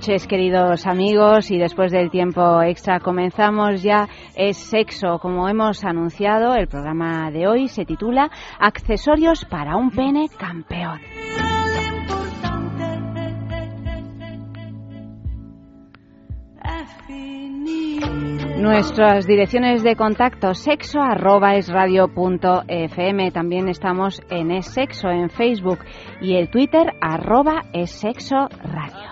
Noches, queridos amigos, y después del tiempo extra comenzamos ya Es Sexo. Como hemos anunciado, el programa de hoy se titula Accesorios para un pene campeón. Nuestras direcciones de contacto sexo arroba. También estamos en Es Sexo en Facebook y el Twitter arroba es sexo radio.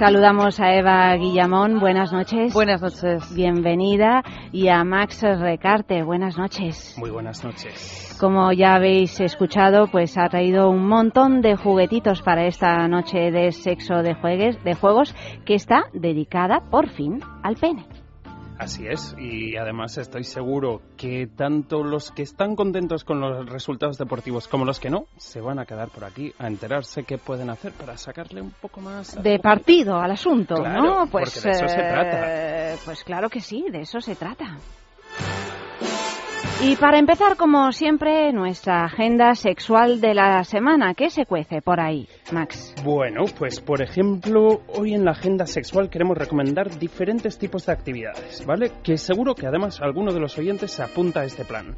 Saludamos a Eva Guillamón, buenas noches. Buenas noches. Bienvenida. Y a Max Recarte, buenas noches. Muy buenas noches. Como ya habéis escuchado, pues ha traído un montón de juguetitos para esta noche de sexo de, juegues, de juegos que está dedicada por fin al pene. Así es, y además estoy seguro que tanto los que están contentos con los resultados deportivos como los que no, se van a quedar por aquí a enterarse qué pueden hacer para sacarle un poco más... De partido al asunto, claro, ¿no? Pues, porque de eso se eh, trata. Pues claro que sí, de eso se trata. Y para empezar, como siempre, nuestra agenda sexual de la semana. ¿Qué se cuece por ahí, Max? Bueno, pues por ejemplo, hoy en la agenda sexual queremos recomendar diferentes tipos de actividades, ¿vale? Que seguro que además alguno de los oyentes se apunta a este plan.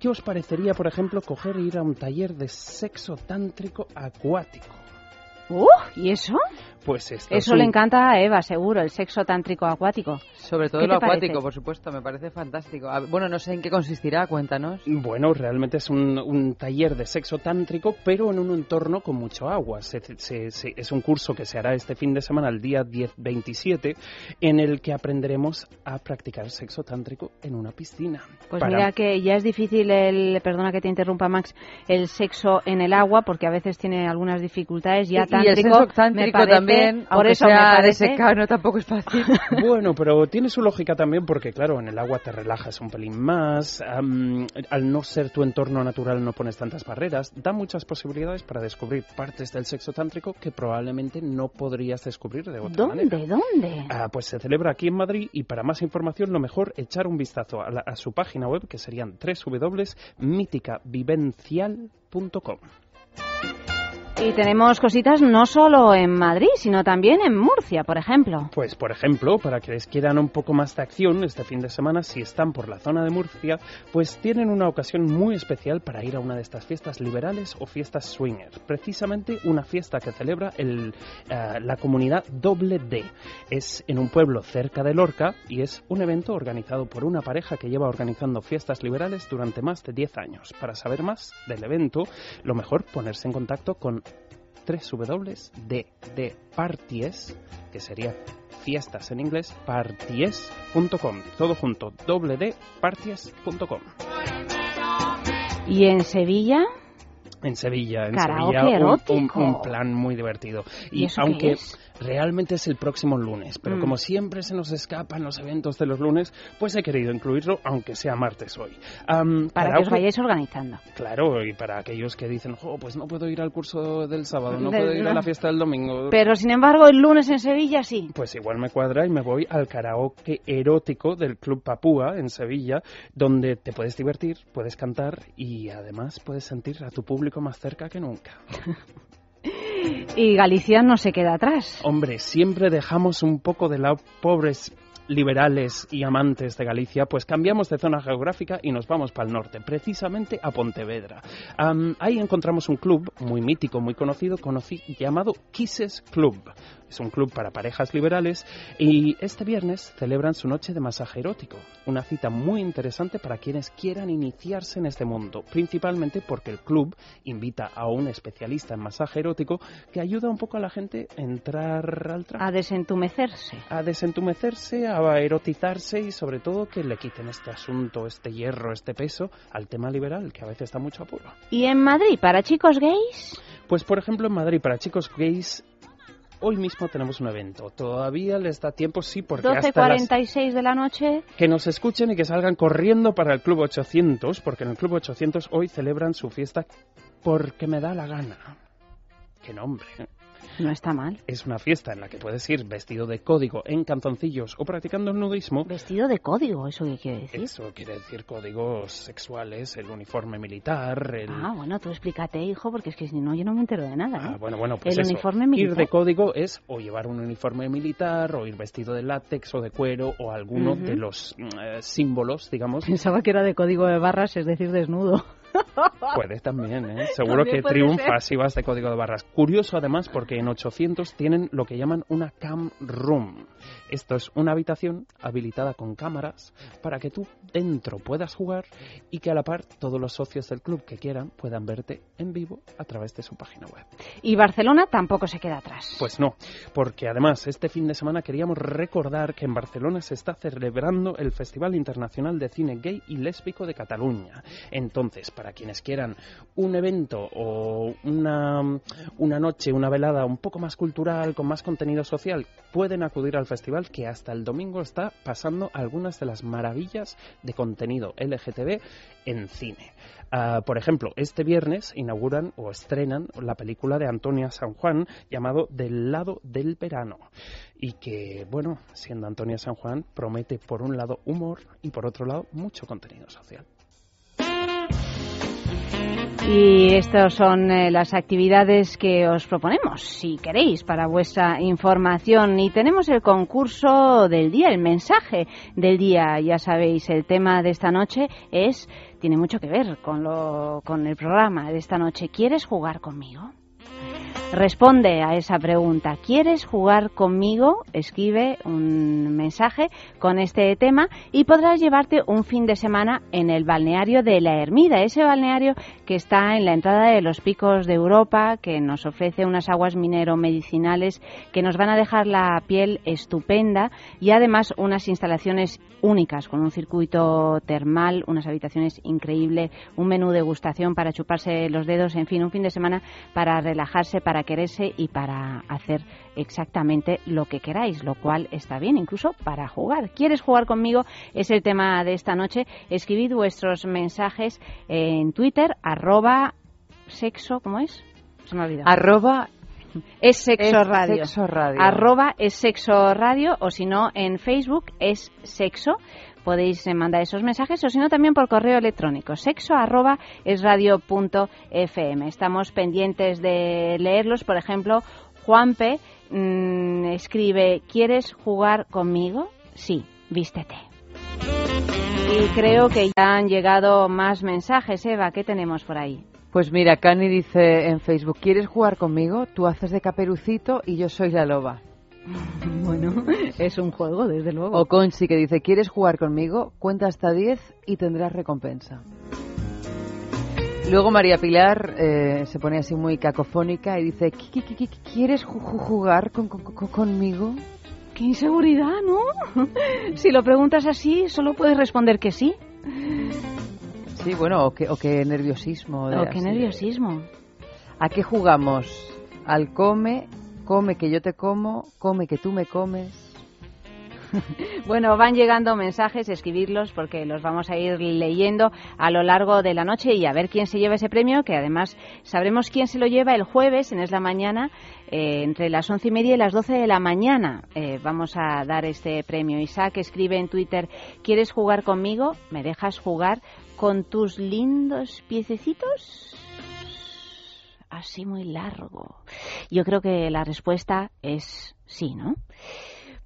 ¿Qué os parecería, por ejemplo, coger e ir a un taller de sexo tántrico acuático? ¡Uh! ¿Y eso? Pues esto Eso le encanta a Eva, seguro, el sexo tántrico acuático. Sobre todo ¿Qué lo acuático, parece? por supuesto, me parece fantástico. A- Bueno, no sé en qué consistirá, cuéntanos. Bueno, realmente es un, un taller de sexo tántrico, pero en un entorno con mucho agua. Se- se- se- es un curso que se hará este fin de semana, el día 10-27, en el que aprenderemos a practicar sexo tántrico en una piscina. Pues Para- mira que ya es difícil el, perdona que te interrumpa Max, el sexo en el agua porque a veces tiene algunas dificultades ya y el tántrico. me tántrico parece- también, por aunque eso sea de parece- secano, tampoco es fácil. Bueno, pero tiene su lógica también porque, claro, en el agua te relajas un pelín más, al no ser tu entorno natural no pones tantas barreras, da muchas posibilidades para descubrir partes del sexo tántrico que probablemente no podrías descubrir de otra manera. ¿Dónde? ¿Dónde? Ah, pues se celebra aquí en Madrid y para más información lo mejor echar un vistazo a, la- a su página web que serían www.míticavivencial.com. Y tenemos cositas no solo en Madrid, sino también en Murcia, por ejemplo. Pues por ejemplo, para que les quieran un poco más de acción este fin de semana, si están por la zona de Murcia, pues tienen una ocasión muy especial para ir a una de estas fiestas liberales o fiestas swinger. Precisamente una fiesta que celebra el, eh, la comunidad Doble D. Es en un pueblo cerca de Lorca y es un evento organizado por una pareja que lleva organizando fiestas liberales durante más de 10 años. Para saber más del evento, lo mejor ponerse en contacto con www.ddparties, que sería fiestas en inglés, parties.com. Todo junto, www.parties.com. Y en Sevilla, En Sevilla, en Karaoke Sevilla, un- un, plan muy divertido. ¿Y aunque es? Realmente es el próximo lunes, pero Mm. como siempre se nos escapan los eventos de los lunes, pues he querido incluirlo, aunque sea martes hoy. Am, para que os vayáis organizando. Claro, y para aquellos que dicen, oh, pues no puedo ir al curso del sábado, no Del- puedo ir a la fiesta del domingo. Pero sin embargo, el lunes en Sevilla sí. Pues igual me cuadra y me voy al karaoke erótico del Club Papúa en Sevilla, donde te puedes divertir, puedes cantar y además puedes sentir a tu público más cerca que nunca. Y Galicia no se queda atrás. Hombre, siempre dejamos un poco de lado pobres liberales y amantes de Galicia, pues cambiamos de zona geográfica y nos vamos para el norte, precisamente a Pontevedra. Ahí encontramos un club muy mítico, muy conocido, conocí, llamado Kisses Club. Es un club para parejas liberales y este viernes celebran su noche de masaje erótico. Una cita muy interesante para quienes quieran iniciarse en este mundo, principalmente porque el club invita a un especialista en masaje erótico que ayuda un poco a la gente a entrar al traje. A desentumecerse. A desentumecerse, a erotizarse y sobre todo que le quiten este asunto, este hierro, este peso al tema liberal, que a veces está mucho apuro. ¿Y en Madrid, para chicos gays? Pues por ejemplo en Madrid, para chicos gays, hoy mismo tenemos un evento. Todavía les da tiempo, sí, porque hasta las... 12.46 de la noche. Que nos escuchen y que salgan corriendo para el Club 800, porque en el Club 800 hoy celebran su fiesta porque me da la gana. ¡Qué nombre! No está mal. Es una fiesta en la que puedes ir vestido de código en canzoncillos o practicando el nudismo. Vestido de código, ¿eso qué quiere decir? Eso quiere decir códigos sexuales, el uniforme militar, el... Ah, bueno, tú explícate, hijo, porque es que si no, yo no me entero de nada. ¿eh? Ah, bueno, bueno, pues el eso. uniforme militar. Ir de código es o llevar un uniforme militar, o ir vestido de látex o de cuero, o alguno de los eh, símbolos, digamos. Pensaba que era de código de barras, es decir, desnudo. Puede también, ¿eh? Seguro También que triunfa si vas de código de barras. Curioso además porque en 800 tienen lo que llaman una cam room. Esto es una habitación habilitada con cámaras para que tú dentro puedas jugar y que a la par todos los socios del club que quieran puedan verte en vivo a través de su página web. Y Barcelona tampoco se queda atrás. Pues no, porque además este fin de semana queríamos recordar que en Barcelona se está celebrando el Festival Internacional de Cine Gay y Lésbico de Cataluña. Entonces, para quienes quieran un evento o una, noche, una velada un poco más cultural, con más contenido social, pueden acudir al festival que hasta el domingo está pasando algunas de las maravillas de contenido LGTB en cine. Ah, por ejemplo, este viernes inauguran o estrenan la película de Antonia San Juan llamado Del lado del verano y que, bueno, siendo Antonia San Juan, promete por un lado humor y por otro lado mucho contenido social. Y estas son eh, las actividades que os proponemos, si queréis, para vuestra información. Y tenemos el concurso del día, el mensaje del día. Ya sabéis, el tema de esta noche es tiene mucho que ver con lo con el programa de esta noche. ¿Quieres jugar conmigo? Responde a esa pregunta. ¿Quieres jugar conmigo? Escribe un mensaje con este tema y podrás llevarte un fin de semana en el balneario de la Ermida, ese balneario que está en la entrada de los picos de Europa, que nos ofrece unas aguas minero-medicinales que nos van a dejar la piel estupenda y además unas instalaciones únicas con un circuito termal, unas habitaciones increíbles, un menú de degustación para chuparse los dedos, en fin, un fin de semana para relajarse, para quererse y para hacer exactamente lo que queráis, lo cual está bien, incluso para jugar. ¿Quieres jugar conmigo? Es el tema de esta noche. Escribid vuestros mensajes en Twitter, arroba sexo, ¿cómo es? Se me ha olvidado. Arroba es sexo es radio. Sexo Radio. Arroba es sexo radio o si no en Facebook es sexo. Podéis eh, mandar esos mensajes o si no también por correo electrónico sexo arroba es radio punto fm. Estamos pendientes de leerlos. Por ejemplo, Juanpe mm, escribe ¿Quieres jugar conmigo? Sí, vístete. Y creo que ya han llegado más mensajes. Eva, ¿qué tenemos por ahí? Pues mira, Cani dice en Facebook, ¿quieres jugar conmigo? Tú haces de caperucito y yo soy la loba. Bueno, es un juego, desde luego. O Conchi que dice, ¿quieres jugar conmigo? Cuenta hasta 10 y tendrás recompensa. Luego María Pilar eh, se pone así muy cacofónica y dice, "¿Qui- qui- qui- qui- ¿quieres ju- ju- jugar con- con- con- conmigo? Qué inseguridad, ¿no? si lo preguntas así, solo puedes responder que sí. Sí, bueno, o qué, o qué nerviosismo. de- qué de- nerviosismo. ¿A qué jugamos? Al come, come que yo te como, come que tú me comes. Bueno, van llegando mensajes, escribirlos porque los vamos a ir leyendo a lo largo de la noche y a ver quién se lleva ese premio, que además sabremos quién se lo lleva el jueves, en Es la Mañana, eh, entre las once y media y las doce de la mañana. Eh, vamos a dar este premio. Isaac escribe en Twitter, ¿quieres jugar conmigo? ¿Me dejas jugar con tus lindos piececitos? Así muy largo. Yo creo que la respuesta es sí, ¿no?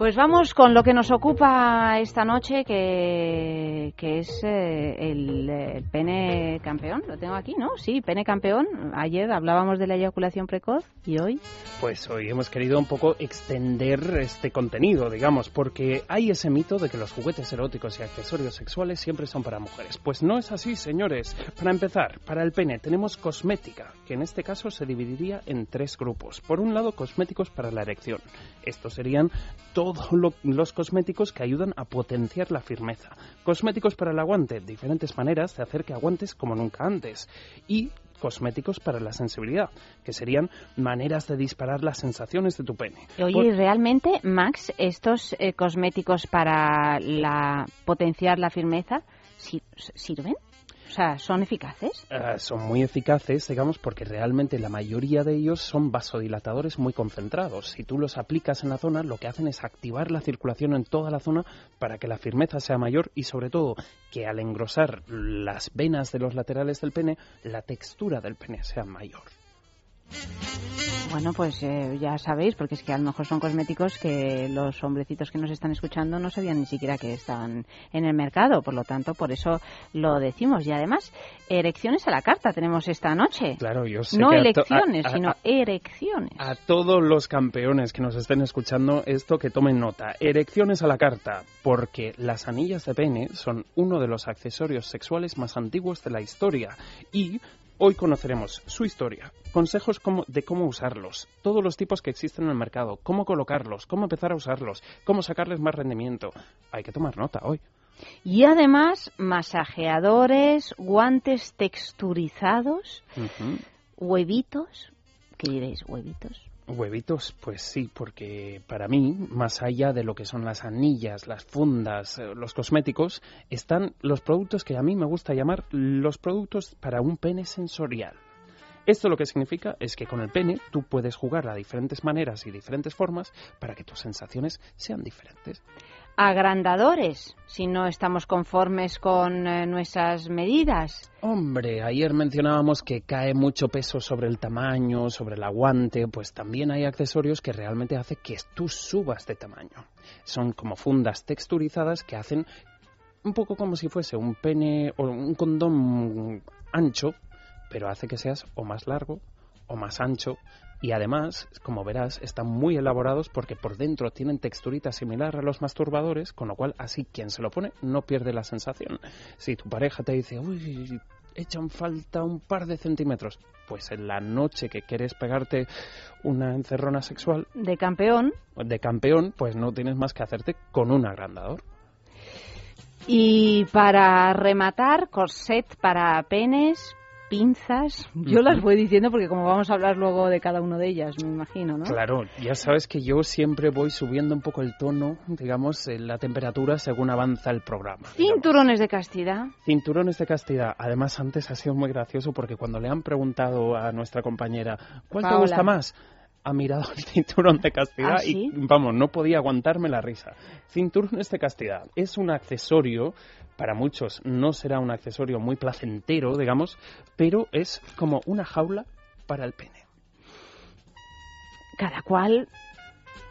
Pues vamos con lo que nos ocupa esta noche, que, que es eh, el, el pene campeón. Lo tengo aquí, ¿no? Sí, pene campeón. Ayer hablábamos de la eyaculación precoz y hoy. Pues hoy hemos querido un poco extender este contenido, digamos, porque hay ese mito de que los juguetes eróticos y accesorios sexuales siempre son para mujeres. Pues no es así, señores. Para empezar, para el pene tenemos cosmética, que en este caso se dividiría en tres grupos. Por un lado, cosméticos para la erección. Estos serían todos los cosméticos que ayudan a potenciar la firmeza. Cosméticos para el aguante, diferentes maneras de hacer que aguantes como nunca antes. Y cosméticos para la sensibilidad, que serían maneras de disparar las sensaciones de tu pene. Oye, Por- realmente, Max, estos eh, cosméticos para la, potenciar la firmeza sir- sirven? O sea, ¿son eficaces? Eh, son muy eficaces, digamos, porque realmente la mayoría de ellos son vasodilatadores muy concentrados. Si tú los aplicas en la zona, lo que hacen es activar la circulación en toda la zona para que la firmeza sea mayor y sobre todo que al engrosar las venas de los laterales del pene, la textura del pene sea mayor. Bueno, pues eh, ya sabéis, porque es que a lo mejor son cosméticos que los hombrecitos que nos están escuchando no sabían ni siquiera que estaban en el mercado. Por lo tanto, por eso lo decimos. Y además, erecciones a la carta tenemos esta noche. Claro, yo sé No que elecciones, a- a- sino erecciones. A todos los campeones que nos estén escuchando, esto que tomen nota. Erecciones a la carta, porque las anillas de pene son uno de los accesorios sexuales más antiguos de la historia y hoy conoceremos su historia, consejos como- de cómo usarlos, todos los tipos que existen en el mercado, cómo colocarlos, cómo empezar a usarlos, cómo sacarles más rendimiento. Hay que tomar nota hoy. Y además, masajeadores, guantes texturizados, huevitos. ¿Qué diréis, huevitos? Huevitos, pues sí, porque para mí, más allá de lo que son las anillas, las fundas, eh, los cosméticos, están los productos que a mí me gusta llamar los productos para un pene sensorial. Esto lo que significa es que con el pene tú puedes jugar a diferentes maneras y diferentes formas para que tus sensaciones sean diferentes. Agrandadores, si no estamos conformes con eh, nuestras medidas. Hombre, ayer mencionábamos que cae mucho peso sobre el tamaño, sobre el aguante, pues también hay accesorios que realmente hace que tú subas de tamaño. Son como fundas texturizadas que hacen un poco como si fuese un pene o un condón ancho, pero hace que seas o más largo o más ancho y además, como verás, están muy elaborados porque por dentro tienen texturita similar a los masturbadores, con lo cual así quien se lo pone no pierde la sensación. Si tu pareja te dice, uy, echan falta un par de centímetros, pues en la noche que quieres pegarte una encerrona sexual De campeón. de campeón, pues no tienes más que hacerte con un agrandador. Y para rematar, corset para penes, pinzas. Yo las voy diciendo porque como vamos a hablar luego de cada uno de ellas, me imagino, ¿no? Claro, ya sabes que yo siempre voy subiendo un poco el tono, digamos, en la temperatura según avanza el programa. digamos. Cinturones de castidad. Cinturones de castidad. Además, antes ha sido muy gracioso porque cuando le han preguntado a nuestra compañera, ¿cuál te gusta más? Ha mirado el cinturón de castidad ¿Ah, sí? y, vamos, no podía aguantarme la risa. Cinturones de castidad es un accesorio, para muchos no será un accesorio muy placentero, digamos, pero es como una jaula para el pene. Cada cual.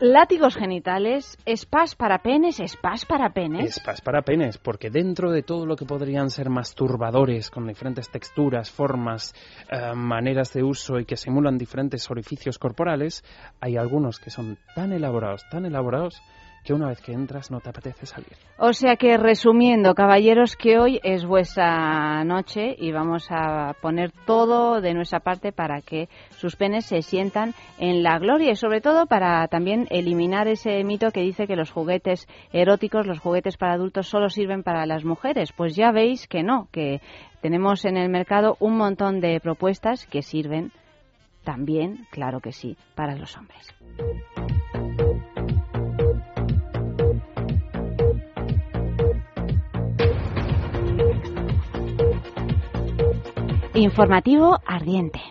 Látigos genitales, spas para penes, spas para penes. Spas para penes, porque dentro de todo lo que podrían ser masturbadores con diferentes texturas, formas, eh, maneras de uso y que simulan diferentes orificios corporales, hay algunos que son tan elaborados, tan elaborados, que una vez que entras no te apetece salir. O sea que resumiendo, caballeros, que hoy es vuestra noche y vamos a poner todo de nuestra parte para que sus penes se sientan en la gloria y sobre todo para también eliminar ese mito que dice que los juguetes eróticos, los juguetes para adultos solo sirven para las mujeres. Pues ya veis que no, que tenemos en el mercado un montón de propuestas que sirven también, claro que sí, para los hombres. Informativo ardiente.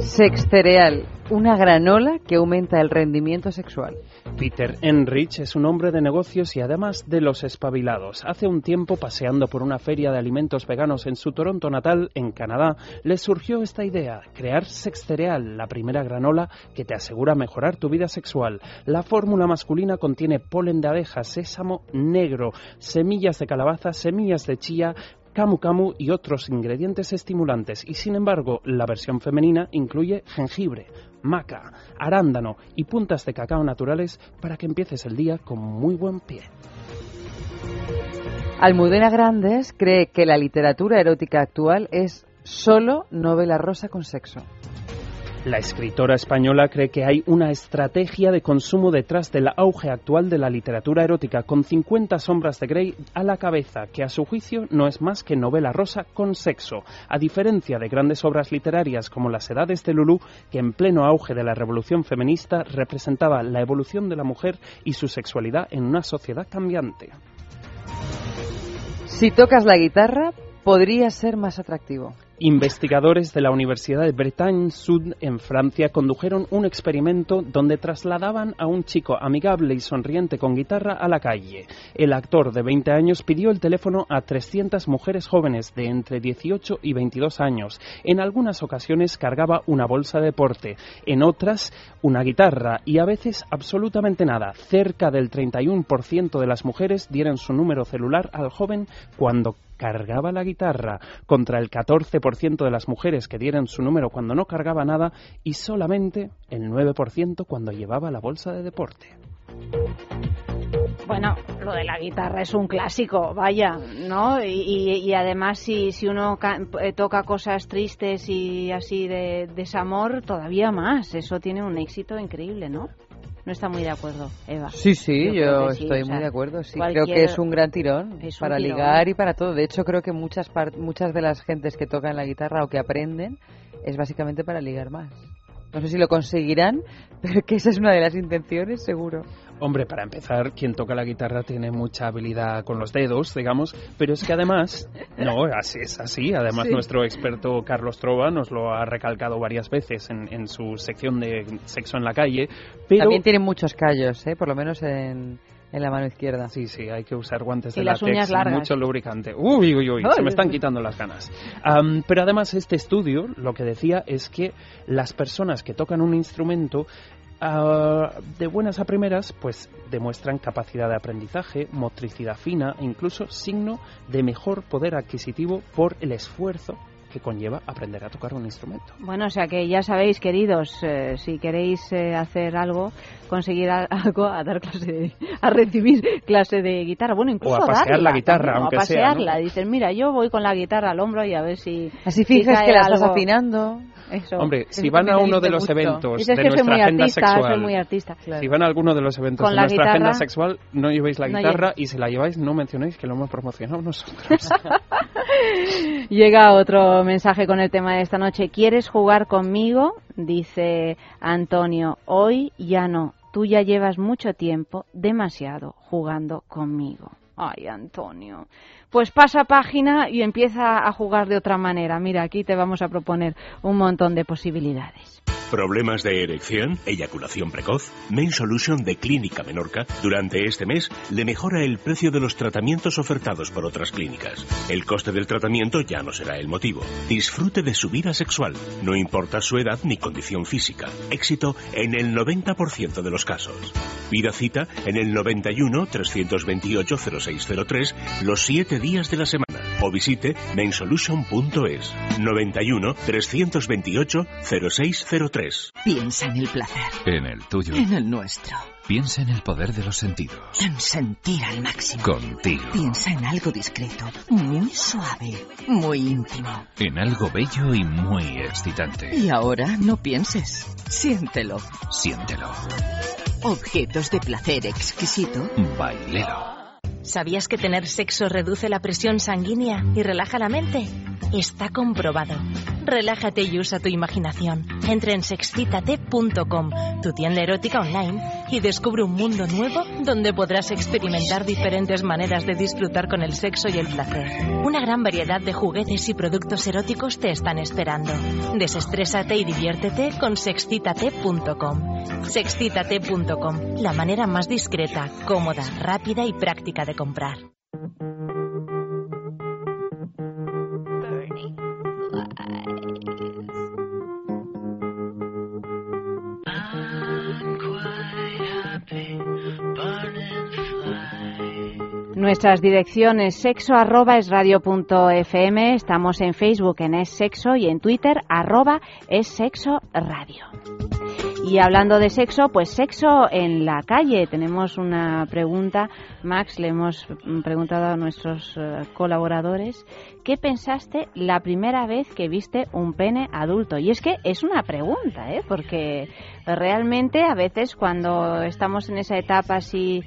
Sextereal. una granola que aumenta el rendimiento sexual. Peter Enrich es un hombre de negocios y además de los espabilados. Hace un tiempo, paseando por una feria de alimentos veganos en su Toronto natal, en Canadá, le surgió esta idea, crear Sex Cereal, la primera granola que te asegura mejorar tu vida sexual. La fórmula masculina contiene polen de abeja, sésamo negro, semillas de calabaza, semillas de chía, camu camu y otros ingredientes estimulantes y sin embargo la versión femenina incluye jengibre, maca, arándano y puntas de cacao naturales para que empieces el día con muy buen pie. Almudena Grandes cree que la literatura erótica actual es solo novela rosa con sexo. La escritora española cree que hay una estrategia de consumo detrás del auge actual de la literatura erótica, con 50 sombras de Grey a la cabeza, que a su juicio no es más que novela rosa con sexo, a diferencia de grandes obras literarias como Las Edades de Lulú, que en pleno auge de la revolución feminista representaba la evolución de la mujer y su sexualidad en una sociedad cambiante. Si tocas la guitarra, podría ser más atractivo. Investigadores de la Universidad de Bretagne Sud en Francia condujeron un experimento donde trasladaban a un chico amigable y sonriente con guitarra a la calle. El actor de 20 años pidió el teléfono a 300 mujeres jóvenes de entre 18 y 22 años. En algunas ocasiones cargaba una bolsa de deporte, en otras una guitarra y a veces absolutamente nada. Cerca del 31% de las mujeres dieron su número celular al joven cuando cargaba la guitarra, contra el 14% de las mujeres que dieron su número cuando no cargaba nada y solamente el 9% cuando llevaba la bolsa de deporte. Bueno, lo de la guitarra es un clásico, vaya, ¿no? Y, además si, si uno eh, toca cosas tristes y así de desamor, todavía más. Eso tiene un éxito increíble, ¿no? No está muy de acuerdo, Eva. Sí, sí, yo, estoy muy de acuerdo. Sí, creo que es un gran tirón para ligar y para todo. De hecho, creo que muchas muchas de las gentes que tocan la guitarra o que aprenden es básicamente para ligar más. No sé si lo conseguirán, pero que esa es una de las intenciones, seguro. Hombre, para empezar, quien toca la guitarra tiene mucha habilidad con los dedos, digamos, pero es que además, no, así es así. Además, nuestro experto Carlos Trova nos lo ha recalcado varias veces en, en, su sección de sexo en la calle. Pero... También tiene muchos callos, ¿eh? por lo menos en, en la mano izquierda. Sí, sí, hay que usar guantes de y las uñas largas. mucho lubricante. Uy, uy, uy, se me están quitando las ganas. Um, pero además este estudio lo que decía es que las personas que tocan un instrumento Uh, de buenas a primeras, pues demuestran capacidad de aprendizaje, motricidad fina e incluso signo de mejor poder adquisitivo por el esfuerzo que conlleva aprender a tocar un instrumento. Bueno, o sea que ya sabéis, queridos, eh, si queréis eh, hacer algo, conseguir algo, a dar clase de, a recibir clase de guitarra, bueno, incluso o a pasear darla, la guitarra, también, aunque o a pasearla. sea. ¿no? Dicen, mira, yo voy con la guitarra al hombro y a ver si así si fijas que la estás algo. afinando. Eso. Hombre, si van a uno de los eventos de nuestra agenda artista, sexual, soy muy artista. Claro. si van a alguno de los eventos Con de nuestra guitarra- agenda sexual, no llevéis la guitarra y si la lleváis no mencionéis que lo hemos promocionado nosotros. Llega otro mensaje con el tema de esta noche. ¿Quieres jugar conmigo? Dice Antonio. Hoy ya no. Tú ya llevas mucho tiempo, demasiado, jugando conmigo. Ay, Antonio. Pues pasa página y empieza a jugar de otra manera. Mira, aquí te vamos a proponer un montón de posibilidades. ¿Problemas de erección? ¿Eyaculación precoz? Main Solution de Clínica Menorca durante este mes le mejora el precio de los tratamientos ofertados por otras clínicas. El coste del tratamiento ya no será el motivo. Disfrute de su vida sexual, no importa su edad ni condición física. Éxito en el 90% de los casos. Pida cita en el 91 328 0603 los 7 días de la semana o visite mainsolution.es 91 328 0603 Piensa en el placer, En el tuyo. en el nuestro, Piensa en el poder de los sentidos. en sentir al máximo. Contigo. Piensa en algo discreto, muy suave, muy íntimo. En algo bello y muy excitante. Y ahora no pienses, siéntelo. Siéntelo. Objetos de placer exquisito. Bailelo. ¿Sabías que tener sexo reduce la presión sanguínea y relaja la mente? Está comprobado. relájate y usa tu imaginación. Entra en sexcitate.com, tu tienda erótica online, y descubre un mundo nuevo donde podrás experimentar diferentes maneras de disfrutar con el sexo y el placer. Una gran variedad de juguetes y productos eróticos te están esperando. Desestrésate y diviértete con sexcitate.com. Sexcitate.com, la manera más discreta, cómoda, rápida y práctica de comprar. Nuestras direcciones sexo arroba es radio punto fm, estamos en Facebook en es sexo y en Twitter arroba es sexo radio. Y hablando de sexo, pues sexo en la calle. Tenemos una pregunta, Max, le hemos preguntado a nuestros eh, colaboradores, ¿qué pensaste la primera vez que viste un pene adulto? Y es que es una pregunta, ¿eh? porque realmente a veces cuando estamos en esa etapa así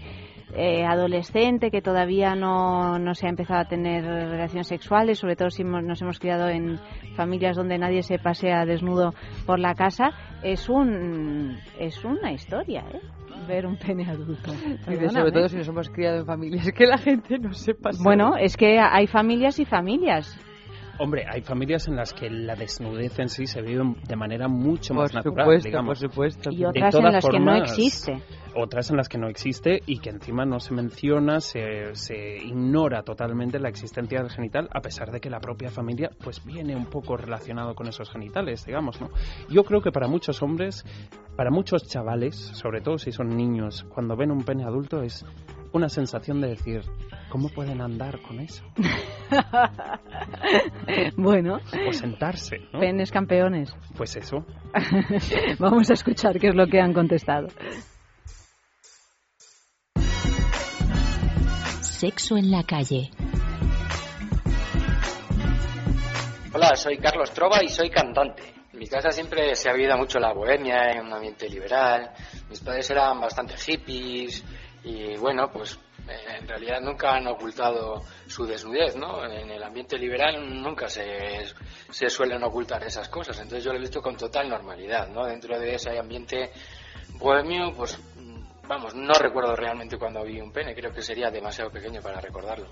eh, adolescente que todavía no, no, se ha empezado a tener relaciones sexuales, sobre todo si nos hemos criado en familias donde nadie se pasea desnudo por la casa, es un es una historia, ¿eh? ver un pene adulto. sobre todo si nos hemos criado en familias que la gente no sepa. Bueno, es que hay familias y familias. Hombre, hay familias en las que la desnudez en sí se vive de manera mucho más natural, digamos. Por supuesto. Y otras en las que no existe. Otras en las que no existe y que encima no se menciona, se, se ignora totalmente la existencia del genital, a pesar de que la propia familia pues viene un poco relacionado con esos genitales, digamos, ¿no? Yo creo que para muchos hombres, para muchos chavales, sobre todo si son niños, cuando ven un pene adulto es una sensación de decir, ¿cómo pueden andar con eso? bueno. O sentarse, ¿no? Penes campeones. Pues eso. Vamos a escuchar qué es lo que han contestado. Sexo en la calle. Hola, soy Carlos Trova y soy cantante. En mi casa siempre se ha vivido mucho la bohemia, en un ambiente liberal. Mis padres eran bastante hippies, y bueno, pues eh, en realidad nunca han ocultado su desnudez, ¿no? En el ambiente liberal nunca se, se suelen ocultar esas cosas, entonces yo lo he visto con total normalidad, ¿no? Dentro de ese ambiente bohemio, pues vamos, no recuerdo realmente cuando vi un pene, creo que sería demasiado pequeño para recordarlo.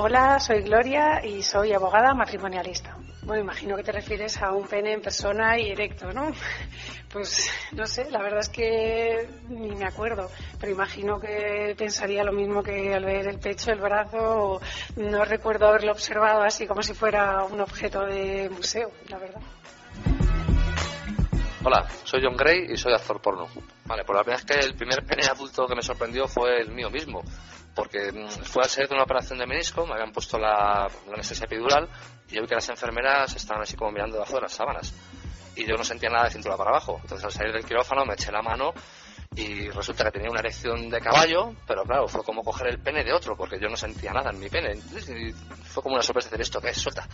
Hola, soy Gloria y soy abogada matrimonialista. Bueno, imagino que te refieres a un pene en persona y erecto, ¿no? Pues no sé, la verdad es que ni me acuerdo, pero imagino que pensaría lo mismo que al ver el pecho, el brazo, no recuerdo haberlo observado así como si fuera un objeto de museo, la verdad. Hola, soy John Gray y soy actor porno. Vale, pues la verdad es que el primer pene adulto que me sorprendió fue el mío mismo porque mm, fue a ser de una operación de menisco, me habían puesto la, anestesia epidural y yo vi que las enfermeras estaban así como mirando debajo de las sábanas y yo no sentía nada de cintura para abajo. Entonces al salir del quirófano me eché la mano y resulta que tenía una erección de caballo, pero claro, fue como coger el pene de otro porque yo no sentía nada en mi pene. Y fue como una sorpresa decir esto, ¿qué es? Suelta.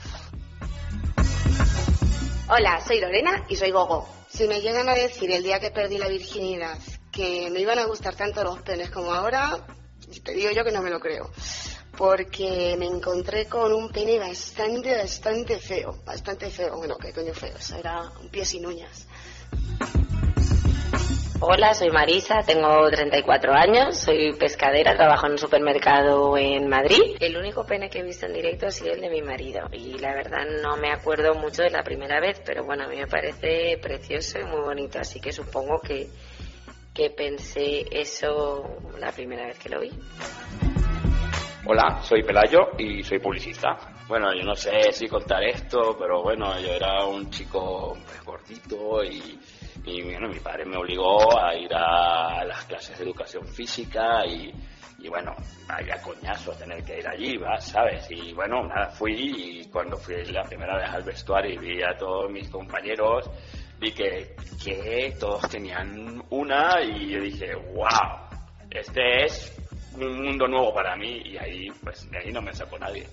Hola, soy Lorena y soy Gogo. Si me llegan a decir el día que perdí la virginidad que me iban a gustar tanto los penes como ahora, te digo yo que no me lo creo. Porque me encontré con un pene bastante, bastante feo. Bastante feo. Bueno, qué coño feo. Era un pie sin uñas. Hola, soy Marisa, tengo 34 años, soy pescadera, trabajo en un supermercado en Madrid. El único pene que he visto en directo ha sido el de mi marido y la verdad no me acuerdo mucho de la primera vez, pero bueno, a mí me parece precioso y muy bonito, así que supongo que que pensé eso la primera vez que lo vi. Hola, soy Pelayo y soy publicista. Bueno, yo no sé si contar esto, pero bueno, yo era un chico gordito y, y bueno, mi padre me obligó a ir a las clases de educación física y, y bueno, vaya coñazo tener que ir allí, ¿sabes? Y bueno, nada, fui y cuando fui la primera vez al vestuario y vi a todos mis compañeros vi que, que todos tenían una y yo dije, wow, este es un mundo nuevo para mí y ahí, pues, de ahí no me sacó nadie.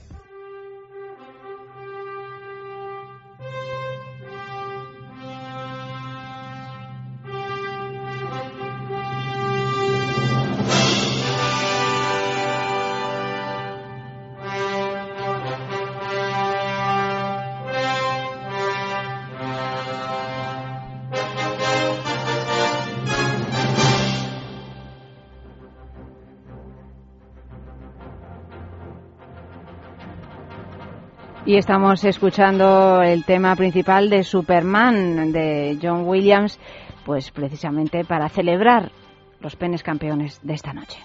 Y estamos escuchando el tema principal de Superman de John Williams, pues precisamente para celebrar los penes campeones de esta noche.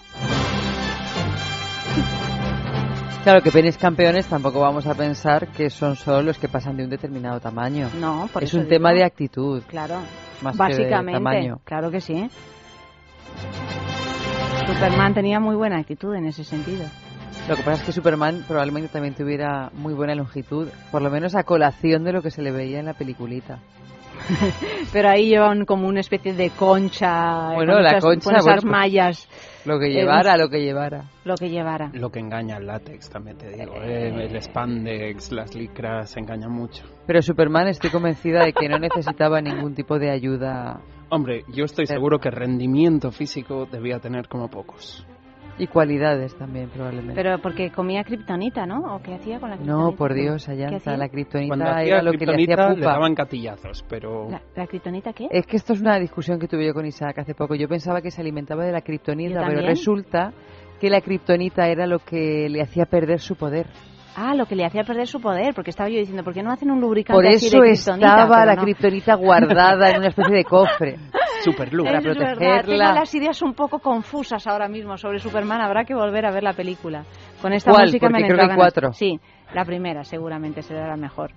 Claro que penes campeones tampoco vamos a pensar que son solo los que pasan de un determinado tamaño. No, por es un tema de actitud. Claro, básicamente, claro que sí. Superman tenía muy buena actitud en ese sentido. Lo que pasa es que Superman probablemente también tuviera muy buena longitud, por lo menos a colación de lo que se le veía en la peliculita. Pero ahí llevan como una especie de concha, bueno, la concha, con esas mallas. Lo que llevara, lo que llevara. Lo que llevara. Lo que engaña el látex, también te digo. Eh, el spandex, las licras, engañan mucho. Pero Superman estoy convencida de que no necesitaba ningún tipo de ayuda. Hombre, yo estoy seguro que rendimiento físico debía tener como pocos. Y cualidades también, probablemente. Pero porque comía kriptonita, ¿no? ¿O qué hacía con la kriptonita? No, por Dios, allá la kriptonita era lo que le hacía pupa. le daban catillazos, pero... ¿La, ¿La kriptonita qué? Es que esto es una discusión que tuve yo con Isaac hace poco. Yo pensaba que se alimentaba de la kriptonita, pero resulta que la kriptonita era lo que le hacía perder su poder. Ah, lo que le hacía perder su poder, porque estaba yo diciendo, ¿por qué no hacen un lubricante Por así eso de kriptonita? estaba la no. kriptonita guardada en una especie de cofre. Superluz. Para protegerla. Tengo las ideas un poco confusas ahora mismo sobre Superman. Habrá que volver a ver la película. Con esta ¿Cuál? música me Porque han creo que cuatro. Sí, la primera seguramente será la mejor.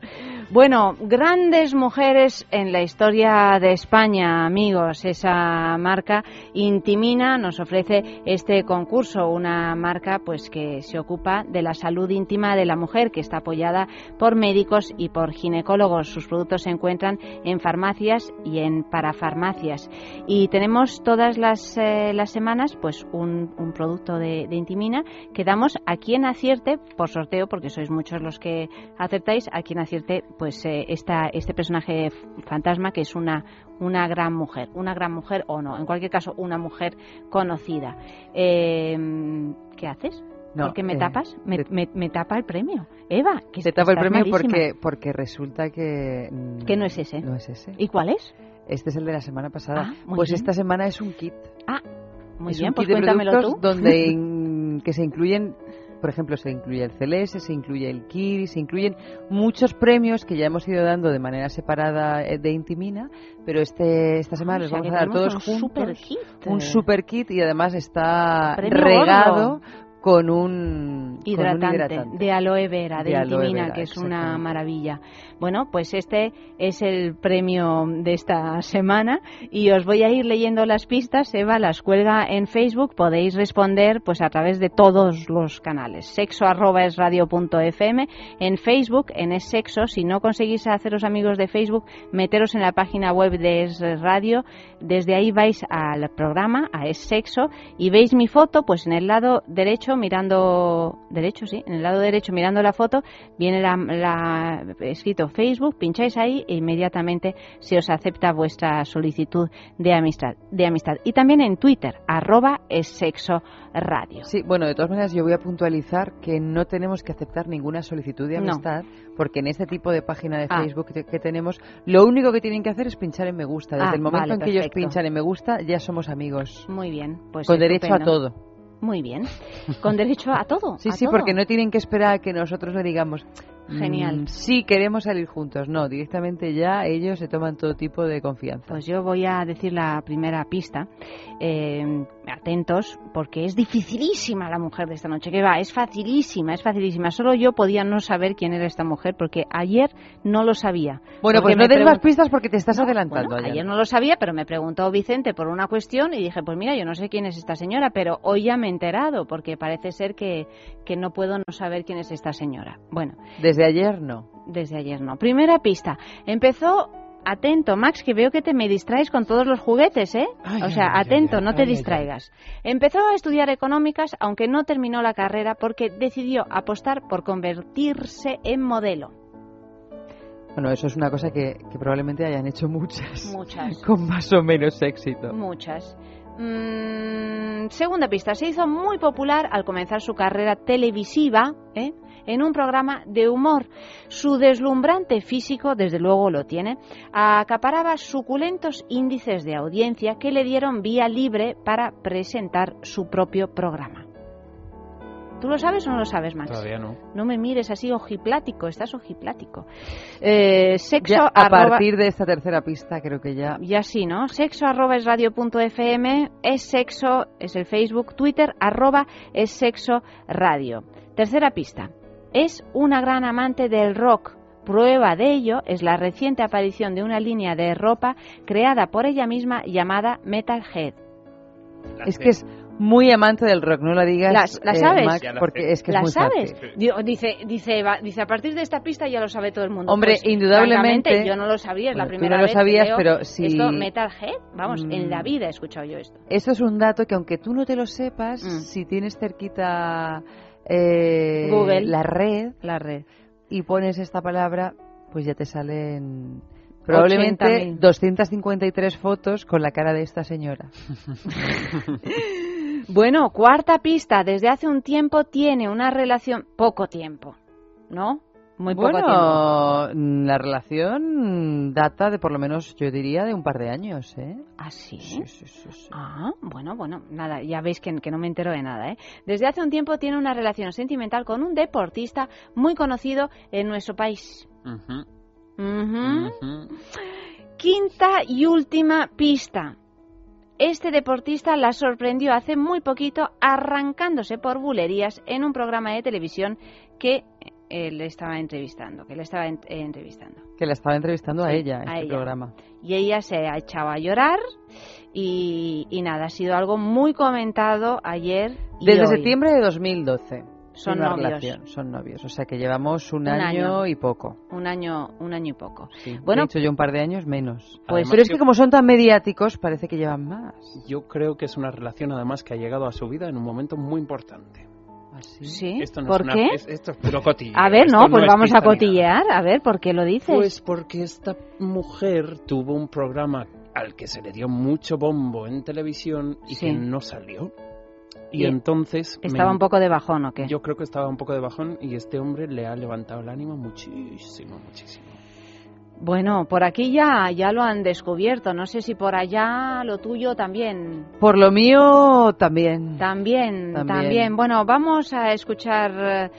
Bueno, grandes mujeres en la historia de España, amigos. Esa marca Intimina nos ofrece este concurso, una marca pues que se ocupa de la salud íntima de la mujer, que está apoyada por médicos y por ginecólogos. Sus productos se encuentran en farmacias y en parafarmacias. Y tenemos todas las, eh, las semanas pues un, producto de, Intimina que damos a quien acierte por sorteo, porque sois muchos los que acertáis, a quien acierte pues eh, esta, este personaje fantasma que es una, una gran mujer, una gran mujer o no, en cualquier caso una mujer conocida. Eh, ¿Qué haces? No, ¿Por qué me eh, tapas? Me, me- me tapa el premio. Eva, que Se tapa el premio malísima. porque, porque resulta que... mm, Que no es ese. No es ese. ¿Y cuál es? Este es el de la semana pasada. Ah, pues bien. esta semana es un kit. Ah, muy es bien, un pues kit de cuéntamelo productos tú. donde in- que se incluyen, por ejemplo, se incluye el Celeste, se incluye el Kiri, se incluyen muchos premios que ya hemos ido dando de manera separada eh, de Intimina, pero este esta semana o les vamos a dar todos un juntos super kit. un super kit y además está regado con un con un hidratante, de aloe vera, de, Intimina, vera, que es una maravilla. Bueno, pues este es el premio de esta semana y os voy a ir leyendo las pistas. Eva las cuelga en Facebook. Podéis responder pues a través de todos los canales. Sexo arroba es. En Facebook, en Es Sexo. Si no conseguís haceros amigos de Facebook, meteros en la página web de Es Radio. Desde ahí vais al programa, a Es Sexo, y veis mi foto, pues en el lado derecho, mirando, derecho, sí, en el lado derecho mirando la foto, viene la, la- escrito Facebook, pincháis ahí e inmediatamente se os acepta vuestra solicitud de amistad, de amistad. Y también en Twitter, arroba es sexo radio. Sí, bueno, de todas maneras yo voy a puntualizar que no tenemos que aceptar ninguna solicitud de No. amistad, porque en este tipo de página de Ah. Facebook que, que tenemos, lo único que tienen que hacer es pinchar en me gusta. Desde Ah, el momento vale, en que ellos pinchan en me gusta, ya somos amigos. Muy bien, pues con derecho a todo. Muy bien, con derecho a todo. Sí, a sí, todo. porque no tienen que esperar a que nosotros le digamos, Genial. "Mm, sí, queremos salir juntos. No, directamente ya ellos se toman todo tipo de confianza. Pues yo voy a decir la primera pista. Eh, atentos, porque es dificilísima la mujer de esta noche. Que va, es facilísima, es facilísima. Solo yo podía no saber quién era esta mujer, porque ayer no lo sabía. bueno, Porque pues no des más pistas porque te estás No, adelantando. bueno, ayer no lo sabía, pero me preguntó Vicente por una cuestión y dije, pues mira, yo no sé quién es esta señora, pero hoy ya me he enterado, porque parece ser que, que no puedo no saber quién es esta señora. Bueno, Desde ayer no. desde ayer no. Primera pista. Empezó. Atento, Max, que veo que te me distraes con todos los juguetes, ¿eh? Ay, o sea, ay, atento, ay, no te distraigas. Empezó a estudiar económicas, aunque no terminó la carrera porque decidió apostar por convertirse en modelo. Bueno, eso es una cosa que, que probablemente hayan hecho muchas. Muchas. Con más o menos éxito. Muchas. Mm, segunda pista. Se hizo muy popular al comenzar su carrera televisiva ¿eh? En un programa de humor. Su deslumbrante físico, desde luego lo tiene, acaparaba suculentos índices de audiencia que le dieron vía libre para presentar su propio programa. ¿Tú lo sabes o no lo sabes, Max? Todavía no. No me mires así ojiplático, estás ojiplático. Eh, sexo a partir de esta tercera pista creo que ya... Ya sí, ¿no? Sexo arroba es radio punto fm, es sexo, es el Facebook, Twitter arroba es sexo radio. Tercera pista. Es una gran amante del rock. Prueba de ello es la reciente aparición de una línea de ropa creada por ella misma llamada Metalhead. Es que es muy amante del rock, no lo digas. ¿La, eh, sabes? porque es que es muy sabes? Dice, dice, dice, a partir de esta pista ya lo sabe todo el mundo. Hombre, pues, indudablemente. Yo no lo sabía, es la primera no lo sabías, pero si... Esto, Metalhead, vamos, en la mm. vida he escuchado yo esto. Eso es un dato que aunque tú no te lo sepas, mm. si tienes cerquita eh, Google. la red, la red y pones esta palabra, pues ya te salen probablemente 253 fotos con la cara de esta señora. Bueno, cuarta pista. Desde hace un tiempo tiene una relación, poco tiempo, ¿no? Muy poco bueno, tiempo. la relación data de por lo menos, yo diría, de un par de años, ¿eh? ¿Ah, sí? Sí, sí, sí. Ah, bueno, bueno, nada, ya veis que, no me entero de nada, ¿eh? Desde hace un tiempo tiene una relación sentimental con un deportista muy conocido en nuestro país. Quinta y última pista. Este deportista la sorprendió hace muy poquito arrancándose por bulerías en un programa de televisión que él le estaba entrevistando, que le estaba entrevistando. Que le estaba entrevistando a ella, en este programa. Y ella se ha echado a llorar y, nada, ha sido algo muy comentado ayer. Desde septiembre de 2012 son novios. son novios, o sea que llevamos un, año, y poco. Un año, un año y poco. bueno, he dicho yo un par de años menos. Pues, pero es que como son tan mediáticos parece que llevan más. Yo creo que es una relación además que ha llegado a su vida en un momento muy importante. ¿Ah, sí? ¿Por qué? esto es puro cotilleo. A ver, no, pues vamos a cotillear. A ver, ¿por qué lo dices? Pues porque esta mujer tuvo un programa al que se le dio mucho bombo en televisión y que no salió. Y, entonces... ¿Estaba un poco de bajón o qué? Yo creo que estaba un poco de bajón y este hombre le ha levantado el ánimo muchísimo, muchísimo. Bueno, por aquí ya, ya lo han descubierto. No sé si por allá lo tuyo también. Por lo mío también. También, también. Bueno, vamos a escuchar eh,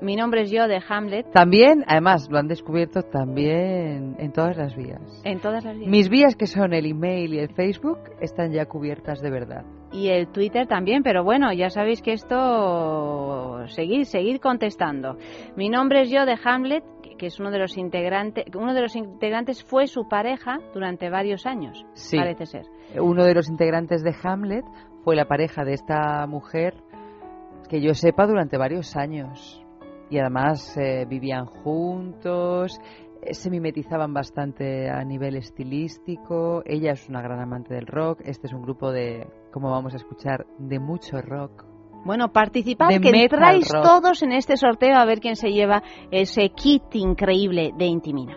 Mi nombre es yo de Hamlet. También, además, lo han descubierto también en todas las vías. En todas las vías. Mis vías, que son el email y el Facebook, están ya cubiertas de verdad y el Twitter también, pero bueno, ya sabéis que esto seguid, seguid contestando. Mi nombre es yo de Hamlet, que es uno de los integrantes, uno de los integrantes fue su pareja durante varios años, parece ser. Uno de los integrantes de Hamlet fue la pareja de esta mujer que yo sepa durante varios años y además eh, vivían juntos, eh, se mimetizaban bastante a nivel estilístico. Ella es una gran amante del rock. Este es un grupo de, como vamos a escuchar, de mucho rock. Bueno, participad, que entráis todos en este sorteo a ver quién se lleva ese kit increíble de Intimina.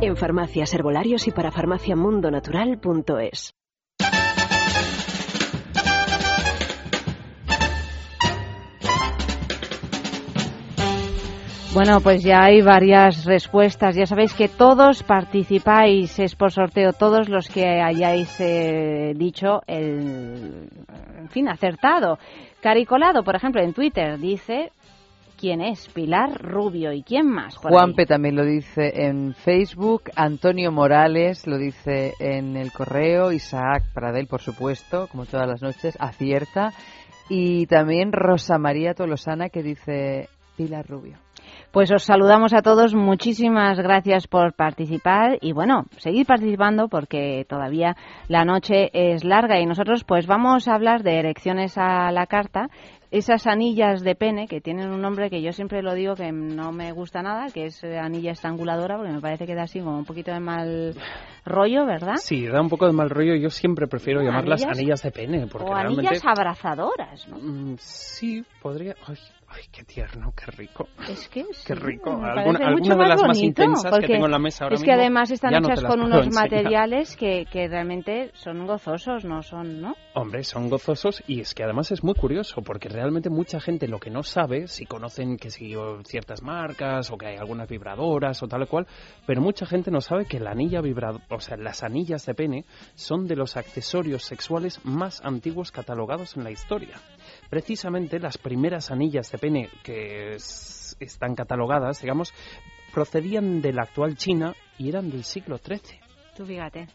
en farmacias, herbolarios y para farmaciamundonatural.es. Bueno, pues ya hay varias respuestas. Ya sabéis que todos participáis, es por sorteo, todos los que hayáis eh, dicho el, en fin, acertado. Caricolado, por ejemplo, en Twitter dice quién es Pilar Rubio y quién más. Juanpe también lo dice en Facebook, Antonio Morales lo dice en el correo, Isaac Pradel, por supuesto, como todas las noches, acierta. Y también Rosa María Tolosana que dice Pilar Rubio. Pues os saludamos a todos, muchísimas gracias por participar y bueno, seguid participando porque todavía la noche es larga y nosotros pues vamos a hablar de erecciones a la carta esas anillas de pene que tienen un nombre que yo siempre lo digo que no me gusta nada, que es eh, anilla estranguladora, porque me parece que da así como un poquito de mal rollo, ¿verdad? Sí, da un poco de mal rollo. Yo siempre prefiero llamarlas anillas, de pene. Porque o anillas abrazadoras, ¿no? Mm, sí, podría. Ay, qué tierno, qué rico. Es que Qué rico. Alguna, de las más intensas que tengo en la mesa ahora Es que además están hechas con unos materiales que, que, realmente son gozosos, no son, ¿no? Hombre, son gozosos y es que además es muy curioso porque realmente mucha gente lo que no sabe, si conocen que si ciertas marcas o que hay algunas vibradoras o tal o cual, pero mucha gente no sabe que la anilla vibradora, o sea, las anillas de pene son de los accesorios sexuales más antiguos catalogados en la historia. Precisamente las primeras anillas de pene que están catalogadas, digamos, procedían de la actual China y eran del siglo XIII. Fíjate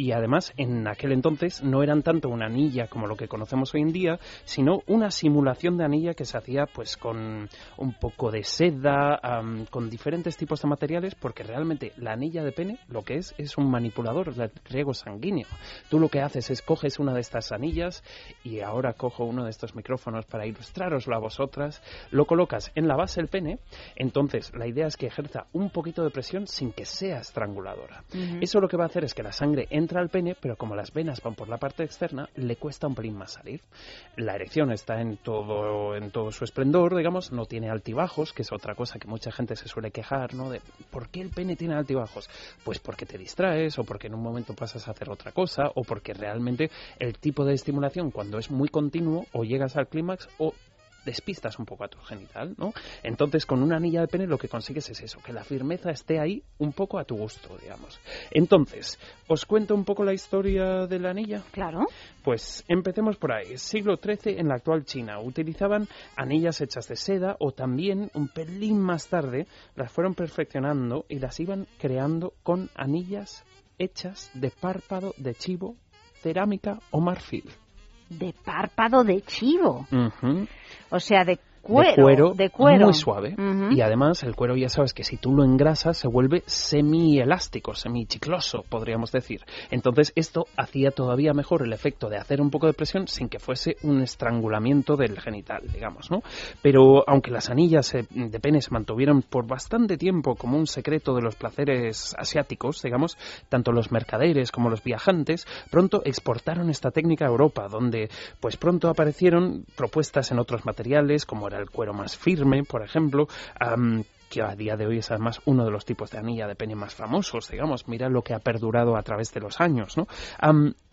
y además en aquel entonces no eran tanto una anilla como lo que conocemos hoy en día, sino una simulación de anilla que se hacía pues con un poco de seda, con diferentes tipos de materiales, porque realmente la anilla de pene lo que es es un manipulador de riego sanguíneo. Tú lo que haces es coges una de estas anillas y ahora cojo uno de estos micrófonos para ilustraroslo a vosotras, lo colocas en la base del pene, entonces la idea es que ejerza un poquito de presión sin que sea estranguladora. Eso lo que va a hacer es que la sangre al pene, pero como las venas van por la parte externa, le cuesta un pelín más salir. La erección está en todo, en todo su esplendor, digamos, no tiene altibajos, que es otra cosa que mucha gente se suele quejar, ¿no? De ¿por qué el pene tiene altibajos? Pues porque te distraes, o porque en un momento pasas a hacer otra cosa, o porque realmente el tipo de estimulación, cuando es muy continuo, o llegas al clímax, o despistas un poco a tu genital, ¿no? Entonces, con una anilla de pene lo que consigues es eso, que la firmeza esté ahí un poco a tu gusto, digamos. Entonces, ¿os cuento un poco la historia de la anilla? Claro. Pues empecemos por ahí. Siglo XIII en la actual China utilizaban anillas hechas de seda o también un pelín más tarde las fueron perfeccionando y las iban creando con anillas hechas de párpado de chivo, cerámica o marfil de párpado de chivo. O sea, de cuero, de cuero, muy suave. Y además el cuero ya sabes que si tú lo engrasas se vuelve semi-elástico, semi-chicloso, podríamos decir. Entonces esto hacía todavía mejor el efecto de hacer un poco de presión sin que fuese un estrangulamiento del genital, digamos, ¿no? Pero aunque las anillas de pene se mantuvieron por bastante tiempo como un secreto de los placeres asiáticos, digamos, tanto los mercaderes como los viajantes pronto exportaron esta técnica a Europa, donde pues pronto aparecieron propuestas en otros materiales como el cuero más firme, por ejemplo, que a día de hoy es además uno de los tipos de anilla de pene más famosos, digamos, mira lo que ha perdurado a través de los años, ¿no?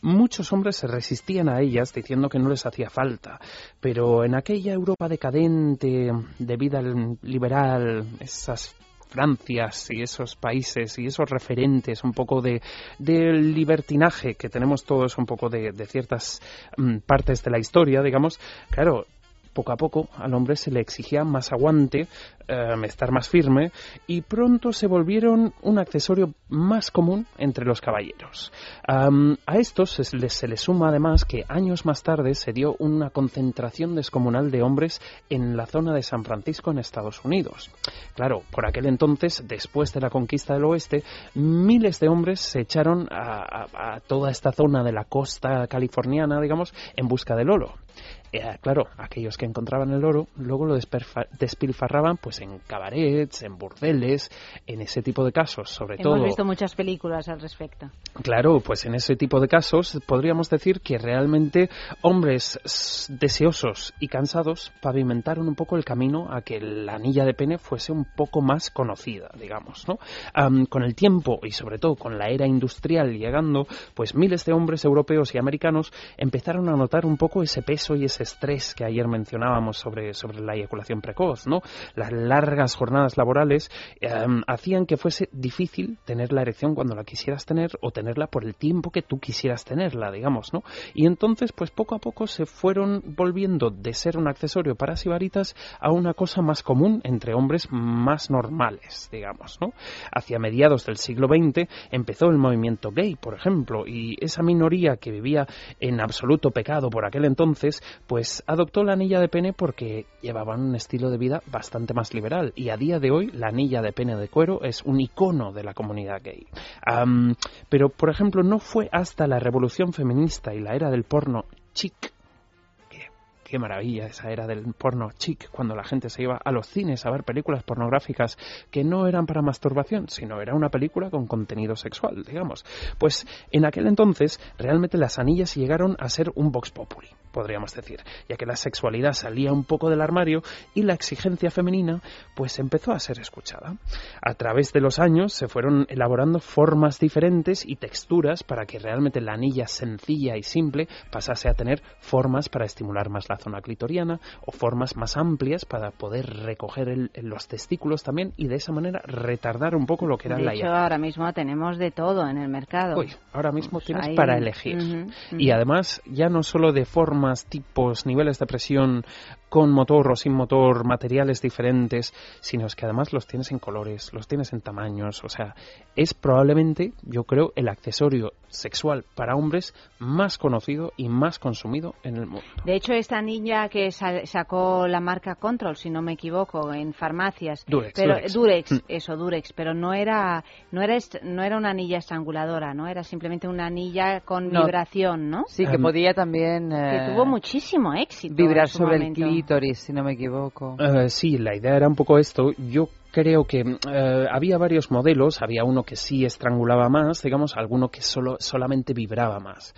muchos hombres se resistían a ellas diciendo que no les hacía falta, pero en aquella Europa decadente, de vida liberal, esas Francias y esos países y esos referentes un poco de, libertinaje que tenemos todos un poco de, ciertas mm, partes de la historia, digamos, claro, poco a poco al hombre se le exigía más aguante, em, estar más firme y pronto se volvieron un accesorio más común entre los caballeros. a estos se les, suma además que años más tarde se dio una concentración descomunal de hombres en la zona de San Francisco en Estados Unidos. Claro, por aquel entonces, después de la conquista del oeste, miles de hombres se echaron a, a toda esta zona de la costa californiana, digamos, en busca del oro. Eh, claro, aquellos que encontraban el oro luego lo despilfarraban pues en cabarets, en burdeles, en ese tipo de casos, sobre todo. Hemos visto muchas películas al respecto. Claro, pues en ese tipo de casos podríamos decir que realmente hombres deseosos y cansados pavimentaron un poco el camino a que la anilla de pene fuese un poco más conocida, digamos, ¿no? con el tiempo y sobre todo con la era industrial llegando, pues miles de hombres europeos y americanos empezaron a notar un poco ese peso y ese estrés que ayer mencionábamos sobre, sobre la eyaculación precoz, ¿no? Las largas jornadas laborales em, hacían que fuese difícil tener la erección cuando la quisieras tener o tenerla por el tiempo que tú quisieras tenerla, digamos, ¿no? Y entonces, pues poco a poco se fueron volviendo de ser un accesorio para sibaritas a una cosa más común entre hombres más normales, digamos, ¿no? Hacia mediados del siglo XX empezó el movimiento gay, por ejemplo, y esa minoría que vivía en absoluto pecado por aquel entonces, pues adoptó la anilla de pene porque llevaban un estilo de vida bastante más liberal y a día de hoy la anilla de pene de cuero es un icono de la comunidad gay. pero, por ejemplo, no fue hasta la revolución feminista y la era del porno chic qué maravilla esa era del porno chic, cuando la gente se iba a los cines a ver películas pornográficas que no eran para masturbación, sino era una película con contenido sexual, digamos. Pues en aquel entonces realmente las anillas llegaron a ser un vox populi podríamos decir, ya que la sexualidad salía un poco del armario y la exigencia femenina pues empezó a ser escuchada. A través de los años se fueron elaborando formas diferentes y texturas para que realmente la anilla sencilla y simple pasase a tener formas para estimular más la zona clitoriana o formas más amplias para poder recoger los testículos también y de esa manera retardar un poco lo que era de la hecho, ahora mismo tenemos de todo en el mercado. ahora mismo pues tienes para elegir. Y además ya no solo de forma tipos, niveles de presión con motor o sin motor, materiales diferentes, sino es que además los tienes en colores, los tienes en tamaños, o sea, es probablemente, yo creo, el accesorio sexual para hombres más conocido y más consumido en el mundo. De hecho, esta niña que sacó la marca Control, si no me equivoco, en farmacias, Durex, pero Durex. Mm. eso, Durex, pero no era no era no era una anilla estranguladora, no era simplemente una anilla con vibración, ¿no? Sí, que podía también que tuvo muchísimo éxito vibrar sobre el clítoris, si no me equivoco. Eh, sí, la idea era un poco esto. Yo creo que eh, había varios modelos, había uno que sí estrangulaba más, digamos, alguno que solo, solamente vibraba más.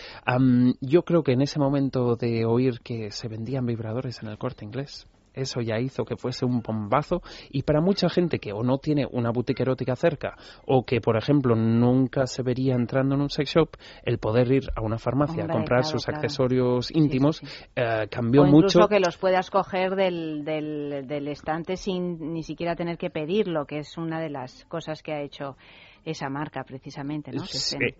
yo creo que en ese momento de oír que se vendían vibradores en el corte inglés, eso ya hizo que fuese un bombazo. Y para mucha gente que o no tiene una boutique erótica cerca o que, por ejemplo, nunca se vería entrando en un sex shop, el poder ir a una farmacia a comprar sus accesorios íntimos eh, cambió o incluso mucho. que los puedas coger del, del, del estante sin ni siquiera tener que pedirlo, que es una de las cosas que ha hecho esa marca precisamente, ¿no?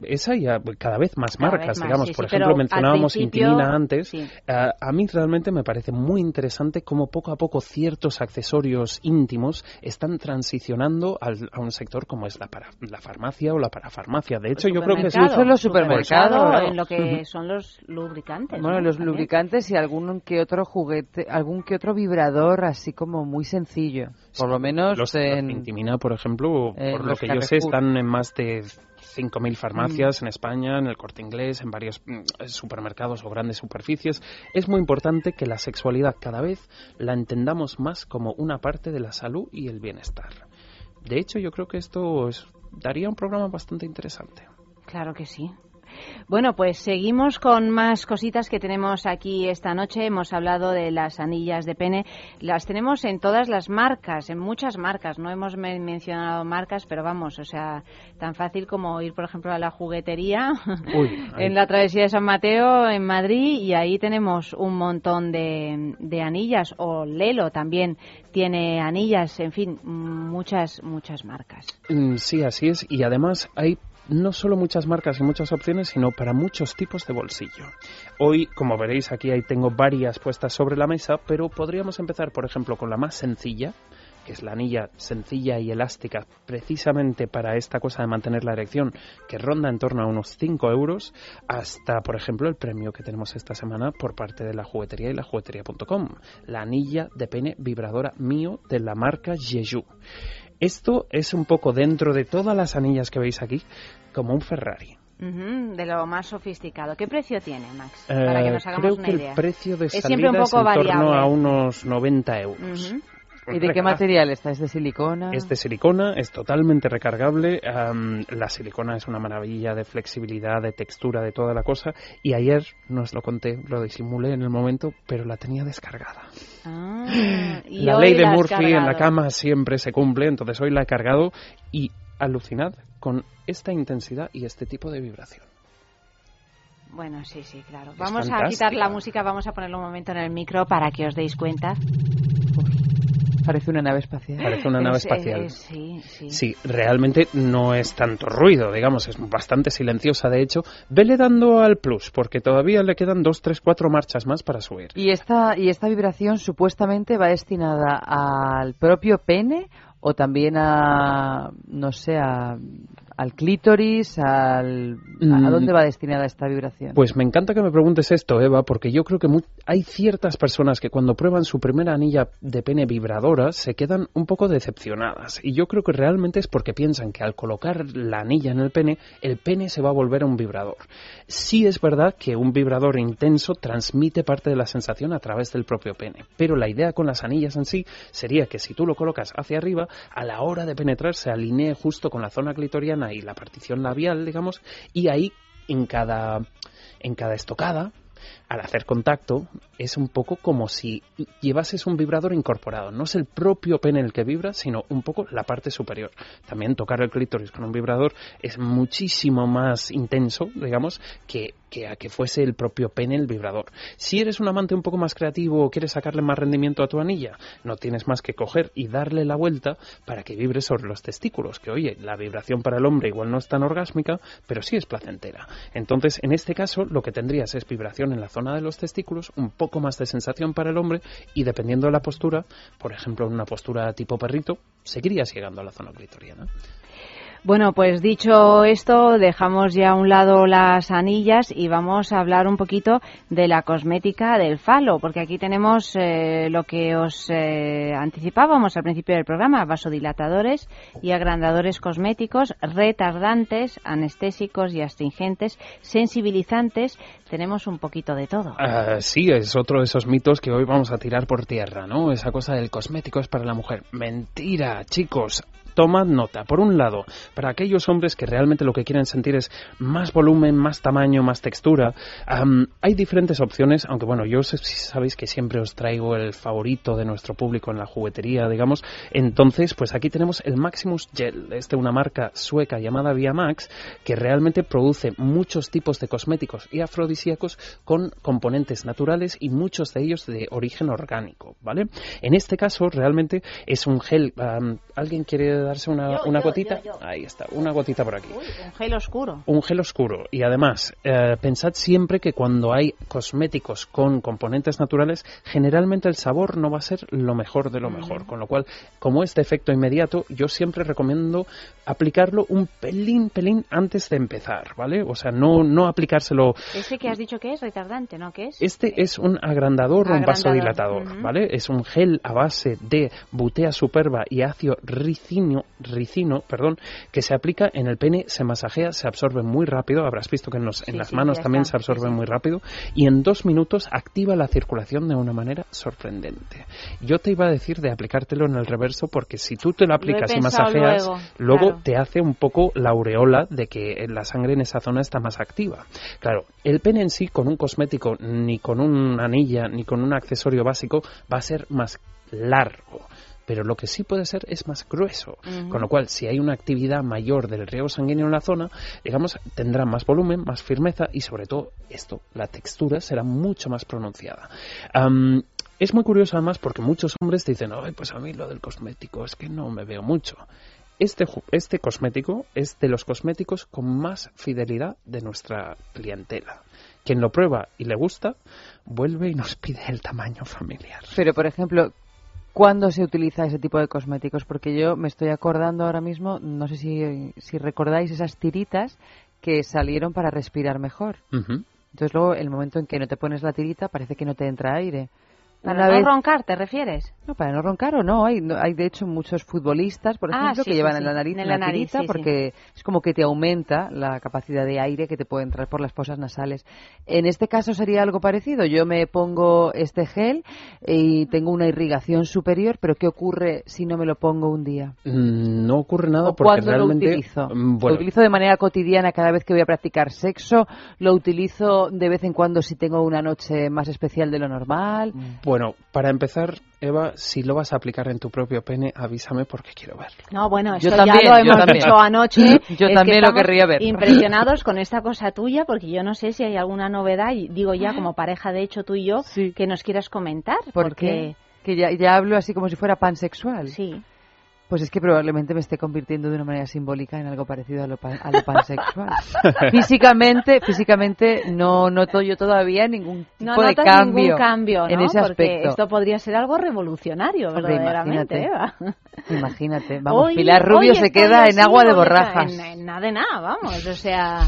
esa y cada vez más marcas, digamos. Por ejemplo, mencionábamos Intimina antes. Eh, a mí realmente me parece muy interesante cómo poco a poco ciertos accesorios íntimos están transicionando a un sector como es la, para, la farmacia o la parafarmacia. De hecho, yo creo que es en los supermercados, en lo que son los lubricantes. Bueno, los lubricantes y algún que otro juguete, algún que otro vibrador así como muy sencillo. Por lo menos los, en Intimina, por ejemplo, por lo que yo sé, están en más de 5.000 farmacias mm. en España, en el corte inglés, en varios mm, supermercados o grandes superficies. Es muy importante que la sexualidad cada vez la entendamos más como una parte de la salud y el bienestar. De hecho, yo creo que esto daría un programa bastante interesante. Claro que sí. Bueno, pues seguimos con más cositas que tenemos aquí esta noche. Hemos hablado de las anillas de pene. Las tenemos en todas las marcas, en muchas marcas. No hemos mencionado marcas, pero vamos, o sea, tan fácil como ir, por ejemplo, a la juguetería en la travesía de San Mateo, en Madrid, y ahí tenemos un montón de, de anillas. O Lelo también tiene anillas, en fin, muchas, muchas marcas. Mm, sí, así es. Y además hay no solo muchas marcas y muchas opciones, sino para muchos tipos de bolsillo. Hoy, como veréis, aquí ahí tengo varias puestas sobre la mesa, pero podríamos empezar, por ejemplo, con la más sencilla, que es la anilla sencilla y elástica, precisamente para esta cosa de mantener la erección, que ronda en torno a unos 5 euros, hasta, por ejemplo, el premio que tenemos esta semana por parte de la juguetería y la juguetería.com, la anilla de pene vibradora mío de la marca Jeju. Esto es un poco dentro de todas las anillas que veis aquí, como un Ferrari. de lo más sofisticado. ¿Qué precio tiene, Max? Para que nos eh, hagamos creo una que el precio de es salida siempre un poco es en variable. torno a unos 90 euros. ¿Y de qué material está? ¿Es de silicona? Es de silicona, es totalmente recargable. am, la silicona es una maravilla de flexibilidad, de textura, de toda la cosa. Y ayer no os lo conté, lo disimulé en el momento, pero la tenía descargada. Ah, y la ley de la Murphy en la cama siempre se cumple, entonces hoy la he cargado y alucinad con esta intensidad y este tipo de vibración. Bueno, sí, sí, claro. Es Vamos a fantástica. quitar la música, vamos a ponerlo un momento en el micro para que os deis cuenta. Parece una nave espacial. Parece una nave Es- espacial. es- sí, sí. Sí, realmente no es tanto ruido, digamos, es bastante silenciosa. De hecho, vele dando al plus, porque todavía le quedan dos, tres, cuatro marchas más para subir. ¿Y esta, ¿Y esta vibración supuestamente va destinada al propio pene o también a, no sé, a- al clítoris? Al, Mm. ¿A dónde va destinada esta vibración? Pues me encanta que me preguntes esto, Eva, porque yo creo que mu- hay ciertas personas que cuando prueban su primera anilla de pene vibradora se quedan un poco decepcionadas. Y yo creo que realmente es porque piensan que al colocar la anilla en el pene, el pene se va a volver un vibrador. Sí es verdad que un vibrador intenso transmite parte de la sensación a través del propio pene, pero la idea con las anillas en sí sería que si tú lo colocas hacia arriba, a la hora de penetrar se alinee justo con la zona clitoriana y la partición labial, digamos, y ahí en cada en cada estocada, al hacer contacto, es un poco como si llevases un vibrador incorporado. No es el propio pene el que vibra, sino un poco la parte superior. También tocar el clítoris con un vibrador es muchísimo más intenso, digamos, que, que a que fuese el propio pene el vibrador. Si eres un amante un poco más creativo o quieres sacarle más rendimiento a tu anilla, no tienes más que coger y darle la vuelta para que vibre sobre los testículos. Que oye, la vibración para el hombre igual no es tan orgásmica, pero sí es placentera. Entonces, en este caso, lo que tendrías es vibración en la zona de los testículos, un poco más de sensación para el hombre y dependiendo de la postura, por ejemplo, en una postura tipo perrito, seguirías llegando a la zona clitoriana. Bueno, pues dicho esto, dejamos ya a un lado las anillas y vamos a hablar un poquito de la cosmética del falo, porque aquí tenemos eh, lo que os eh, anticipábamos al principio del programa, vasodilatadores y agrandadores cosméticos, retardantes, anestésicos y astringentes, sensibilizantes, tenemos un poquito de todo. Ah, sí, es otro de esos mitos que hoy vamos a tirar por tierra, ¿no? Esa cosa del cosmético es para la mujer. Mentira, chicos. Tomad nota. Por un lado, para aquellos hombres que realmente lo que quieren sentir es más volumen, más tamaño, más textura, hay diferentes opciones, aunque bueno, yo sé- si sabéis que siempre os traigo el favorito de nuestro público en la juguetería, digamos. Entonces, pues aquí tenemos el Maximus Gel, es de una marca sueca llamada Viamax, que realmente produce muchos tipos de cosméticos y afrodisíacos con componentes naturales y muchos de ellos de origen orgánico, ¿vale? En este caso, realmente es un gel. ¿Alguien quiere darse una, Yo, una yo, gotita? yo. Ahí está, una gotita por aquí. Uy, un gel oscuro. Un gel oscuro. Y además, eh, pensad siempre que cuando hay cosméticos con componentes naturales, generalmente el sabor no va a ser lo mejor de lo mejor. Con lo cual, como es de efecto inmediato, yo siempre recomiendo aplicarlo un pelín, pelín antes de empezar, ¿vale? O sea, no, no aplicárselo Ese que has dicho que es retardante, ¿no? ¿Qué es? este es un agrandador o un Agrandador, vasodilatador, ujú. ¿vale? Es un gel a base de butea superba y ácido ricino, ricino, perdón, que se aplica en el pene, se masajea, se absorbe muy rápido. Habrás visto que en, los- Sí, en las sí, manos también está, se absorbe sí, muy rápido y en dos minutos activa la circulación de una manera sorprendente. Yo te iba a decir de aplicártelo en el reverso porque si tú te lo aplicas y masajeas, luego, luego claro. te hace un poco la aureola de que la sangre en esa zona está más activa. Claro, el pene en sí con un cosmético, ni con una anilla, ni con un accesorio básico, va a ser más largo. Pero lo que sí puede ser es más grueso. Con lo cual, si hay una actividad mayor del riego sanguíneo en la zona, digamos, tendrá más volumen, más firmeza y sobre todo esto, la textura será mucho más pronunciada. Es muy curioso además porque muchos hombres dicen, ay, pues a mí lo del cosmético es que no me veo mucho. Este, este cosmético es de los cosméticos con más fidelidad de nuestra clientela. Quien lo prueba y le gusta, vuelve y nos pide el tamaño familiar. Pero, por ejemplo, ¿cuándo se utiliza ese tipo de cosméticos? Porque yo me estoy acordando ahora mismo, no sé si, si recordáis esas tiritas que salieron para respirar mejor. Ujú. Entonces luego, el momento en que no te pones la tirita, parece que no te entra aire. ¿Para no roncar te refieres? No, para no roncar o no. Hay, hay de hecho muchos futbolistas, por ah, ejemplo, que llevan en la nariz en la nariz, porque es como que te aumenta la capacidad de aire que te puede entrar por las fosas nasales. En este caso sería algo parecido. Yo me pongo este gel y tengo una irrigación superior, pero ¿qué ocurre si no me lo pongo un día? Mm, no ocurre nada porque realmente... lo utilizo? Mm, lo utilizo de manera cotidiana cada vez que voy a practicar sexo. Lo utilizo de vez en cuando si tengo una noche más especial de lo normal. Bueno, para empezar, Eva, si lo vas a aplicar en tu propio pene, avísame porque quiero verlo. No, bueno, eso ya lo hemos dicho anoche. yo también lo querría ver. Impresionados con esta cosa tuya, porque yo no sé si hay alguna novedad, y digo ya como pareja de hecho tú y yo, que nos quieras comentar. porque... Que ya, ya hablo así como si fuera pansexual. Sí. Pues es que probablemente me esté convirtiendo de una manera simbólica en algo parecido a lo, pansexual. físicamente, físicamente no noto yo todavía ningún tipo de cambio, ningún cambio en ese aspecto. Porque esto podría ser algo revolucionario, verdaderamente, imagínate, Imagínate, vamos, Pilar Rubio se queda en agua de borrajas. En, nada de nada, vamos, o sea...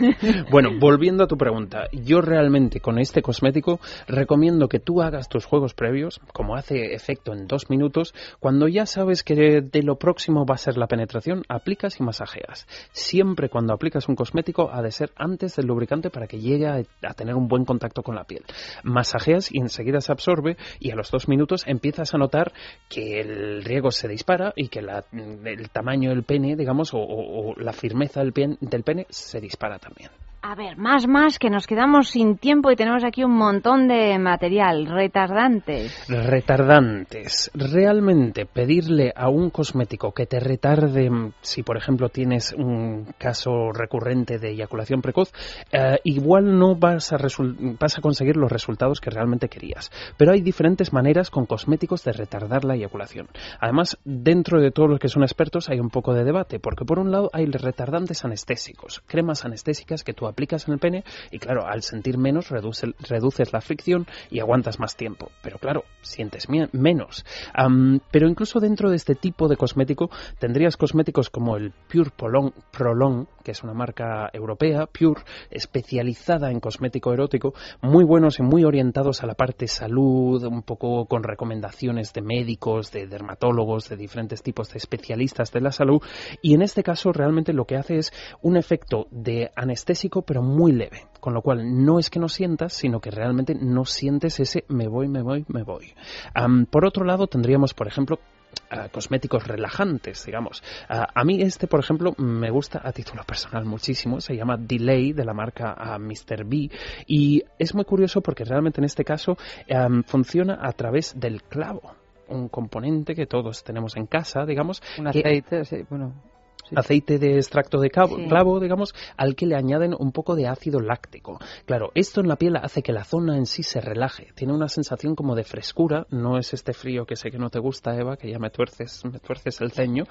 bueno, volviendo a tu pregunta, yo realmente con este cosmético recomiendo que tú hagas tus juegos previos, como hace efecto en dos minutos, cuando ya sabes que de lo próximo va a ser la penetración, aplicas y masajeas. Siempre cuando aplicas un cosmético ha de ser antes del lubricante para que llegue a, tener un buen contacto con la piel. Masajeas y enseguida se absorbe y a los dos minutos empiezas a notar que el riego se dispara y que el tamaño del pene, digamos, o, la firmeza del, del pene se dispara también. A ver, más, más, que nos quedamos sin tiempo y tenemos aquí un montón de material. Retardantes. Retardantes. Realmente pedirle a un cosmético que te retarde, si por ejemplo tienes un caso recurrente de eyaculación precoz, eh, igual no vas a, vas a conseguir los resultados que realmente querías. Pero hay diferentes maneras con cosméticos de retardar la eyaculación. Además, dentro de todos los que son expertos hay un poco de debate, porque por un lado hay retardantes anestésicos, cremas anestésicas que tú aplicas en el pene y claro, al sentir menos reduces la fricción y aguantas más tiempo. Pero claro, sientes menos. pero incluso dentro de este tipo de cosmético tendrías cosméticos como el Pure Prolong, que es una marca europea, Pure, especializada en cosmético erótico, muy buenos y muy orientados a la parte salud, un poco con recomendaciones de médicos, de dermatólogos, de diferentes tipos de especialistas de la salud. Y en este caso realmente lo que hace es un efecto de anestésico pero muy leve. Con lo cual, no es que no sientas, sino que realmente no sientes ese me voy, me voy, me voy. por otro lado, tendríamos, por ejemplo, cosméticos relajantes, digamos. a mí este, por ejemplo, me gusta a título personal muchísimo. Se llama Delay de la marca Mr. B y es muy curioso porque realmente en este caso funciona a través del clavo un componente que todos tenemos en casa, digamos. Un aceite, sí, bueno aceite de extracto de clavo, digamos, al que le añaden un poco de ácido láctico. Claro, esto en la piel hace que la zona en sí se relaje. Tiene una sensación como de frescura. No es este frío que sé que no te gusta, Eva, que ya me tuerces, me tuerces el ceño.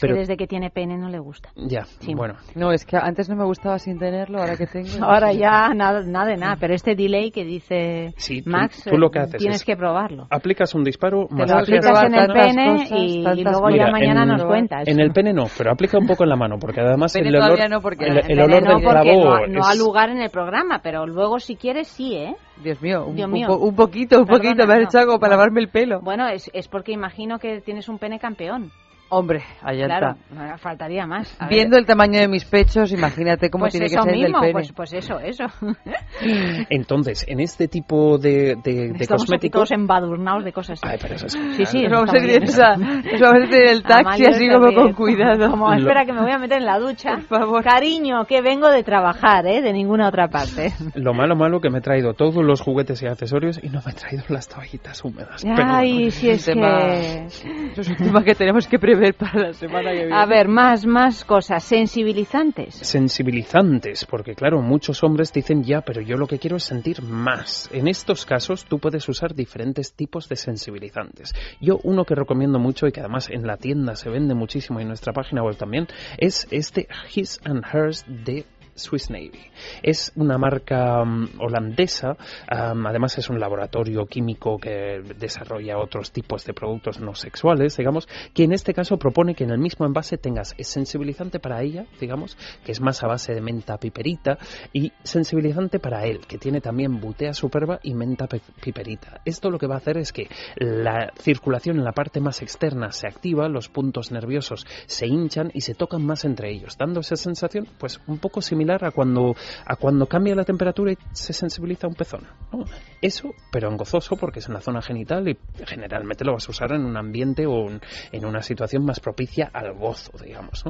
pero desde que tiene pene no le gusta. Ya, bueno. No, es que antes no me gustaba sin tenerlo, ahora que tengo. ahora ya nada, nada de nada. Pero este delay que dice Max, tú, lo que haces tienes que probarlo. Aplicas un disparo, te lo aplicas en el pene y, luego ya mañana nos cuentas. En el pene no, pero aplica un poco en la mano, porque además el olor, no porque el, olor del clavo no, ha lugar en el programa, pero luego si quieres sí, ¿eh? Dios mío, un, un, poquito, un poquito, me has echado para lavarme el pelo. Bueno, es, es porque imagino que tienes un pene campeón. Hombre, allá claro, está. faltaría más. Viendo el tamaño de mis pechos, imagínate cómo pues tiene que ser mismo, el pene. Pues, pues eso, eso. Entonces, en este tipo de, de, de cosméticos... todos embadurnados de cosas. Ay, pero eso es... Sí, sí. Nos vamos, a ir esa, nos vamos a ir el taxi así como con cuidado. Como, espera que me voy a meter en la ducha. Por favor. Cariño, que vengo de trabajar, ¿eh? De ninguna otra parte. Lo malo, malo que me he traído todos los juguetes y accesorios y no me he traído las toallitas húmedas. Ay, si es que... Eso es un tema que tenemos que prever para la semana a ver, más, más cosas. Sensibilizantes. Sensibilizantes, porque claro, muchos hombres dicen ya, pero yo lo que quiero es sentir más. En estos casos, tú puedes usar diferentes tipos de sensibilizantes. Yo uno que recomiendo mucho y que además en la tienda se vende muchísimo y en nuestra página web también, es este His and Hers de Swiss Navy. Es una marca mm, holandesa, además es un laboratorio químico que desarrolla otros tipos de productos no sexuales, digamos, que en este caso propone que en el mismo envase tengas sensibilizante para ella, digamos, que es más a base de menta piperita, y sensibilizante para él, que tiene también butea superba y menta piperita. Esto lo que va a hacer es que la circulación en la parte más externa se activa, los puntos nerviosos se hinchan y se tocan más entre ellos, dando esa sensación pues un poco similar a cuando, a cuando cambia la temperatura y se sensibiliza un pezón. Eso, pero en gozoso porque es en la zona genital y generalmente lo vas a usar en un ambiente o en una situación más propicia al gozo, digamos.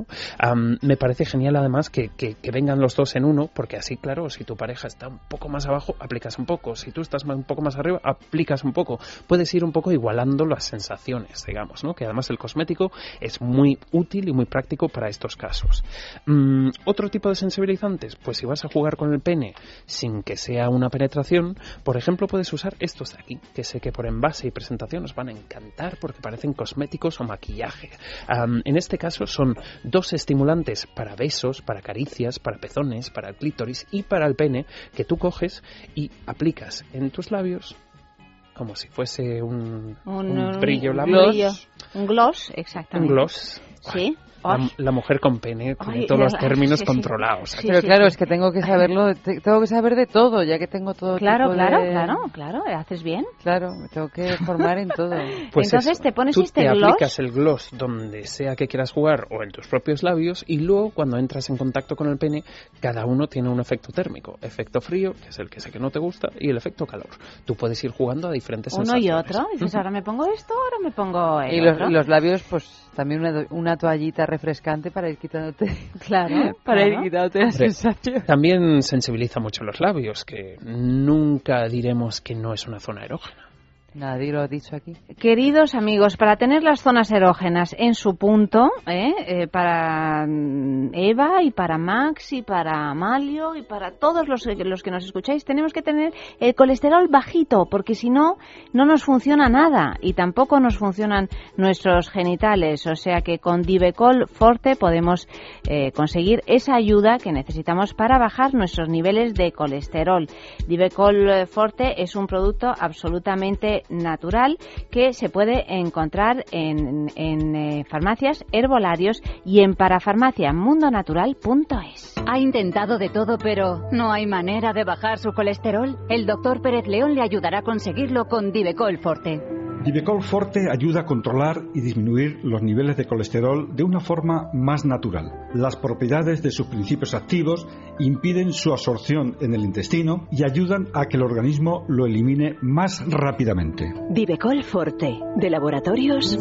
me parece genial además que, que, vengan los dos en uno porque así, claro, si tu pareja está un poco más abajo, aplicas un poco. Si tú estás un poco más arriba, aplicas un poco. Puedes ir un poco igualando las sensaciones, digamos, ¿no? Que además el cosmético es muy útil y muy práctico para estos casos. Mm, otro tipo de pues si vas a jugar con el pene sin que sea una penetración, por ejemplo, puedes usar estos de aquí, que sé que por envase y presentación os van a encantar porque parecen cosméticos o maquillaje. en este caso son dos estimulantes para besos, para caricias, para pezones, para el clítoris y para el pene que tú coges y aplicas en tus labios como si fuese un, brillo gloss. Un gloss, exactamente. Un gloss. Sí. La, mujer con pene tiene todos los términos controlados. Pero claro, es que tengo que saberlo, tengo que saber de todo, ya que tengo todo Claro, tipo claro, de... claro, claro, haces bien. Claro, me tengo que formar en todo. Pues Entonces te pones Tú este te gloss. aplicas el gloss donde sea que quieras jugar o en tus propios labios y luego cuando entras en contacto con el pene, cada uno tiene un efecto térmico. Efecto frío, que es el que sé que no te gusta, y el efecto calor. Tú puedes ir jugando a diferentes Uno y otro. Dices, ahora me pongo esto, ahora me pongo el Y los, los labios, pues también una, una toallita refrescante para ir quitándote. Claro. para ir quitándote la sensación. También sensibiliza mucho los labios, que nunca diremos que no es una zona erógena. Nadie lo ha dicho aquí. Queridos amigos, para tener las zonas erógenas en su punto, ¿eh? Eh, para mm, Eva y para Max y para Amalio y para todos los, los que nos escucháis, tenemos que tener el colesterol bajito, porque si no, no nos funciona nada y tampoco nos funcionan nuestros genitales. O sea que con Divecol Forte podemos eh, conseguir esa ayuda que necesitamos para bajar nuestros niveles de colesterol. Divecol Forte es un producto absolutamente natural que se puede encontrar en, eh, farmacias, herbolarios y en parafarmaciamundonatural.es. Ha intentado de todo, pero no hay manera de bajar su colesterol. El doctor Pérez León le ayudará a conseguirlo con Divecol Forte. Divecol Forte ayuda a controlar y disminuir los niveles de colesterol de una forma más natural. Las propiedades de sus principios activos impiden su absorción en el intestino y ayudan a que el organismo lo elimine más rápidamente. Divecol Forte, de laboratorios.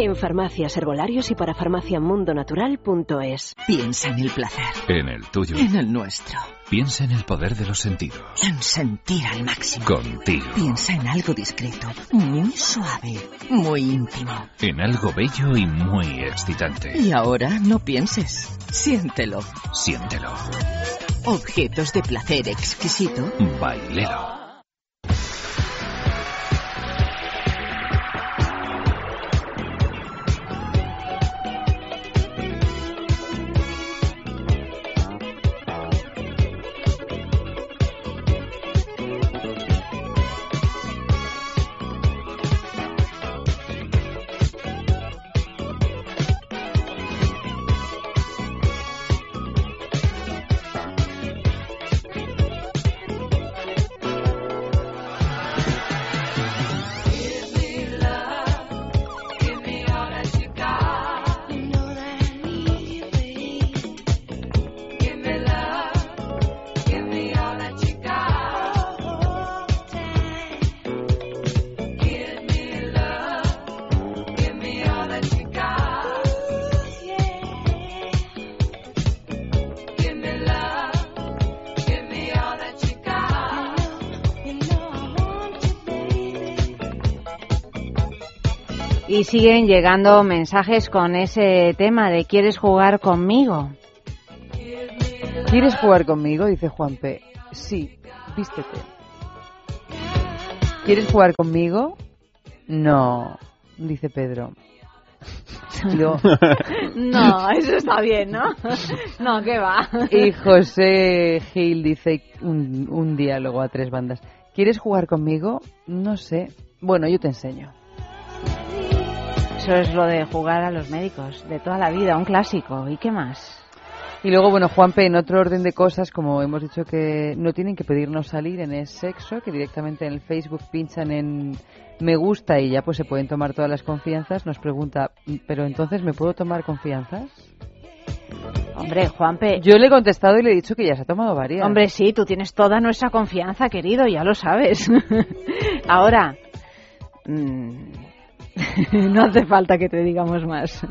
En farmacias, herbolarios y para farmaciamundonatural.es. Piensa en el placer. En el tuyo. En el nuestro. Piensa en el poder de los sentidos. En sentir al máximo. Contigo. Piensa en algo discreto, muy suave, muy íntimo. En algo bello y muy excitante. Y ahora no pienses. Siéntelo. Siéntelo. Objetos de placer exquisito. Bailelo. Siguen llegando mensajes con ese tema de ¿quieres jugar conmigo? ¿Quieres jugar conmigo? Dice Juan P. Sí, vístete. ¿Quieres jugar conmigo? No, dice Pedro. no, eso está bien, ¿no? no, ¿qué va? Y José Gil dice un, un diálogo a tres bandas. ¿Quieres jugar conmigo? No sé. Bueno, yo te enseño. Eso es lo de jugar a los médicos, de toda la vida, un clásico. ¿Y qué más? Y luego, bueno, Juanpe, en otro orden de cosas, como hemos dicho que no tienen que pedirnos salir en el sexo, que directamente en el Facebook pinchan en me gusta y ya pues se pueden tomar todas las confianzas, nos pregunta, ¿pero entonces me puedo tomar confianzas? Hombre, Juanpe. Yo le he contestado y le he dicho que ya se ha tomado varias. Hombre, sí, tú tienes toda nuestra confianza, querido, ya lo sabes. Ahora, mm, no hace falta que te digamos más.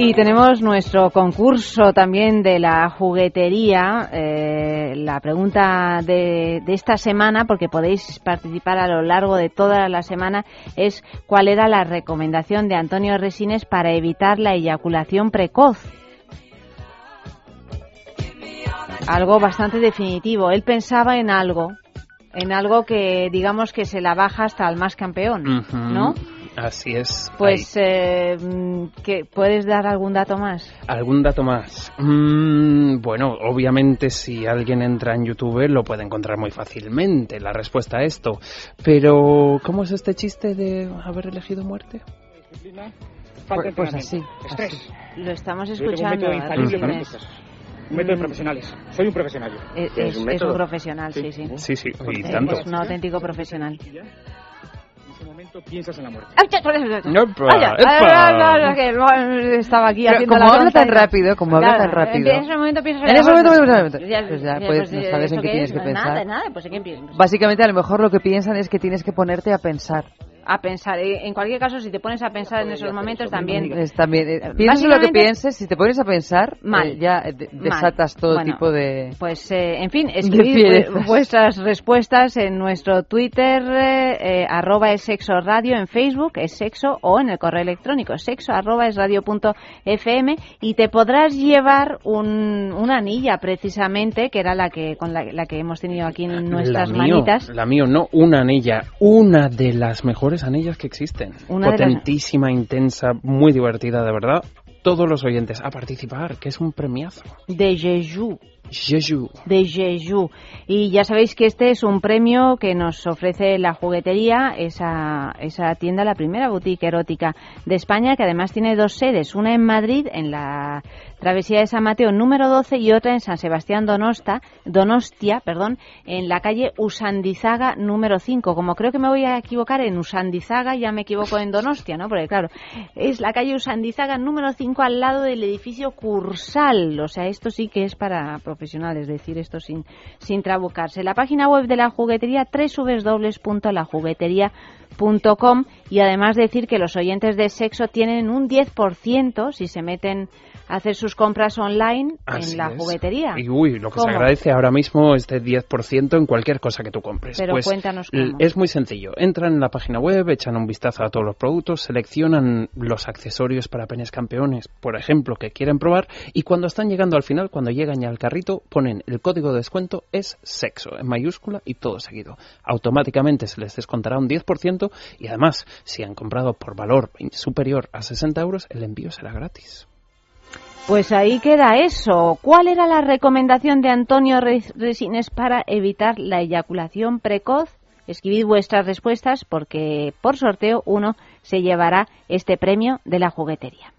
Y tenemos nuestro concurso también de la juguetería. Eh, la pregunta de, de, esta semana, porque podéis participar a lo largo de toda la semana, es cuál era la recomendación de Antonio Resines para evitar la eyaculación precoz. Algo bastante definitivo. Él pensaba en algo, en algo que digamos que se la baja hasta el más campeón, ¿no? Así es. Pues, eh, ¿puedes dar algún dato más? ¿Algún dato más? Mm, bueno, obviamente si alguien entra en YouTube lo puede encontrar muy fácilmente, la respuesta a esto. Pero, ¿cómo es este chiste de haber elegido muerte? Pues, pues así, Estrés. Lo estamos escuchando. Un método de profesionales. Soy un profesional. Es, es, un, es un, profesional, sí, sí. Sí, sí, y tanto. Es un auténtico profesional momento piensas en la muerte. No, estaba aquí haciendo como habla tan rápido, como habla tan rápido. En ese momento piensas en la muerte. En ese momento, pues ya, pues no sabes en qué tienes que pensar. Nada, nada, pues en qué piensas. Básicamente, a lo mejor lo que piensan es que tienes que ponerte a pensar a pensar. En cualquier caso, si te pones a pensar en esos momentos, también. Es, también eh, lo que pienses, si te pones a pensar, eh, mal, ya desatas todo tipo de. Pues, eh, en fin, escribid vuestras respuestas en nuestro Twitter, eh, arroba es sexo radio, en Facebook es sexo o en el correo electrónico sexo arroba es radio punto fm y te podrás llevar un, una anilla precisamente, que era la que con la, la que hemos tenido aquí en nuestras la manitas. la mío, no una anilla, una de las mejores anillas que existen. Potentísima, intensa, muy divertida, de verdad. Todos los oyentes a participar, que es un premiazo. De Jeju. Jeju. De Jeju. Y ya sabéis que este es un premio que nos ofrece la juguetería, esa, esa tienda, la primera boutique erótica de España, que además tiene dos sedes, una en Madrid, en la Travesía de San Mateo número 12 y otra en San Sebastián Donosta, Donostia, perdón, en la calle Usandizaga número 5. Como creo que me voy a equivocar en Usandizaga, ya me equivoco en Donostia, ¿no? Porque claro, es la calle Usandizaga número 5 al lado del edificio Cursal. O sea, esto sí que es para profesionales, decir esto sin, sin trabucarse. La página web de la juguetería www.lajuguetería.com y además decir que los oyentes de sexo tienen un 10% si se meten hacer sus compras online en la juguetería. Y uy, lo que se agradece ahora mismo es de 10% en cualquier cosa que tú compres. Pero pues, cuéntanos cómo. Es muy sencillo. Entran en la página web, echan un vistazo a todos los productos, seleccionan los accesorios para penes campeones, por ejemplo, que quieren probar, y cuando están llegando al final, cuando llegan ya al carrito, ponen el código de descuento es sexo, en mayúscula y todo seguido. Automáticamente se les descontará un 10% y además, si han comprado por valor superior a 60 euros, el envío será gratis. Pues ahí queda eso. ¿Cuál era la recomendación de Antonio Resines para evitar la eyaculación precoz? Escribid vuestras respuestas porque por sorteo uno se llevará este premio de la juguetería.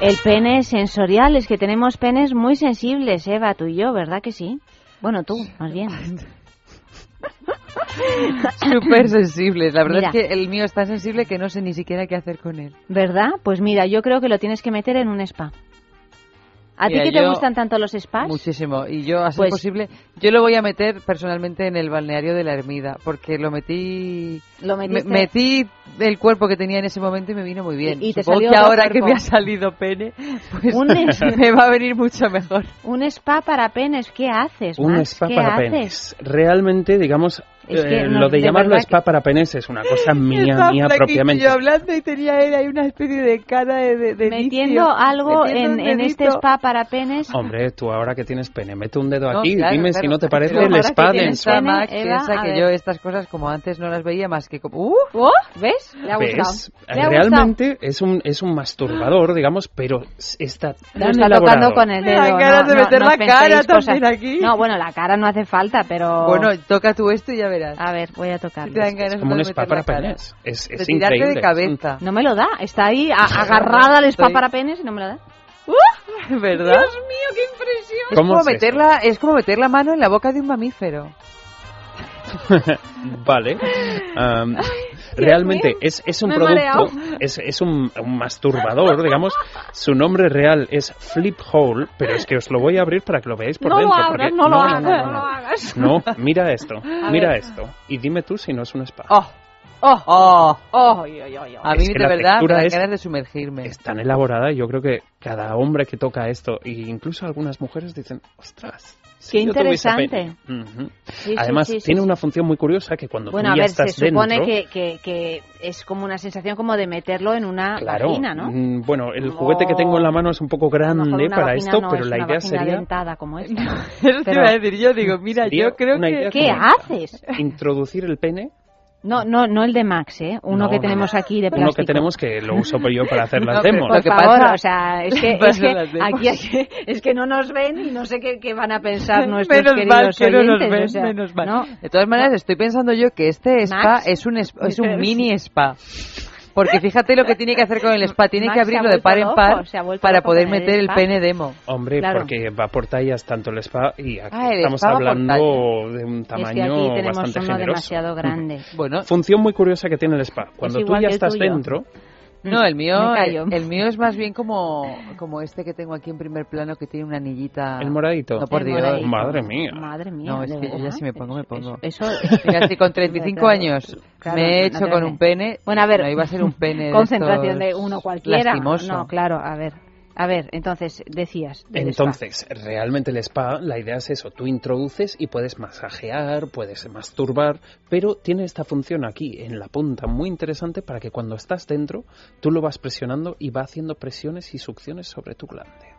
El pene sensorial, es que tenemos penes muy sensibles, Eva, tú y yo, ¿verdad que sí? Bueno, tú, más bien. Súper sensibles. La verdad es que el mío es tan sensible que no sé ni siquiera qué hacer con él. ¿Verdad? Pues mira, yo creo que lo tienes que meter en un spa. ¿A ti que te gustan tanto los spas? Muchísimo. Y yo, a ser pues posible, yo lo voy a meter personalmente en el balneario de la Ermida, porque lo metí... ¿Lo metí el cuerpo que tenía en ese momento y me vino muy bien. Y, te Supongo que ahora que me ha salido pene, pues me va a venir mucho mejor. Un spa para penes, ¿qué haces, Un spa para penes. Realmente, digamos, Eh, lo de, llamarlo spa para penes es una cosa mía, mía propiamente. Yo hablando y tenía él ahí una especie de cara de, de, Metiendo algo en, en, este spa para penes. Hombre, tú ahora que tienes pene, mete un dedo aquí y dime si no te parece el spa de Max piensa que yo estas cosas como antes no las veía más que como... ¡Uh! Oh, ¿Ves? Le ha ¿Ves? Realmente es un, es un masturbador, digamos, pero está tan está tocando con el dedo. La cara de meter la cara también aquí. No, bueno, la cara no hace falta, pero... Bueno, toca tú esto y ya verás. A ver, voy a tocar. Es como un spa para penes. Es, es increíble. de cabeza. No me lo da. Está ahí agarrada al spa para penes y no me lo da. ¡Uh! ¿Verdad? Dios mío, qué impresión. Es como, meter la, es como meter la mano en la boca de un mamífero. vale. Realmente es, es, un producto, es, es un, masturbador, digamos. Su nombre real es Flip Hole, pero es que os lo voy a abrir para que lo veáis por no dentro. Lo abras, no, lo hagas, no, lo hagas. No, mira esto, mira esto. Y dime tú si no es un spa. Oh. Oh, oh, oh, A mí de verdad me ganas de sumergirme. Es tan elaborada y yo creo que cada hombre que toca esto, e incluso algunas mujeres dicen, ostras, Qué interesante. Además, tiene una función muy curiosa que cuando bueno, tú ya a ver, se supone que, que, es como una sensación como de meterlo en una vagina, ¿no? Mm, bueno, el juguete que tengo en la mano es un poco grande para esto, pero la idea sería... como esta. Eso te iba a decir yo, digo, mira, yo creo que... ¿Qué haces? Introducir el pene no, no, no el de Max, ¿eh? Uno que tenemos aquí de plástico. Uno que tenemos que lo uso yo para hacer las demos. Por favor, o sea, es que, es que aquí hay es que no nos ven y no sé qué, qué van a pensar nuestros menos queridos mal que no nos ven, menos mal. ¿no? De todas maneras, estoy pensando yo que este spa es un, es un mini spa. Porque fíjate lo que tiene que hacer con el spa. Tiene que abrirlo de par en par para poder meter el, pene demo. Hombre, porque va por tallas tanto el spa y aquí ah, estamos hablando de un tamaño es que aquí tenemos bastante uno generoso. demasiado grande. Bueno, función muy curiosa que tiene el spa. Cuando tú ya estás dentro, no, el mío, el, mío es más bien como, como este que tengo aquí en primer plano que tiene una anillita. El moradito. No, por Dios. Madre mía. Madre mía. No, es que ya si me pongo, me pongo. Eso. Fíjate, si con 35 años me he hecho con un pene. Bueno, a ver. No iba a ser un pene. Concentración de, uno cualquiera. Lastimoso. No, claro, a ver. A ver, entonces, decías. Entonces, realmente el spa, la idea es eso, tú introduces y puedes masajear, puedes masturbar, pero tiene esta función aquí en la punta muy interesante para que cuando estás dentro, tú lo vas presionando y va haciendo presiones y succiones sobre tu glande.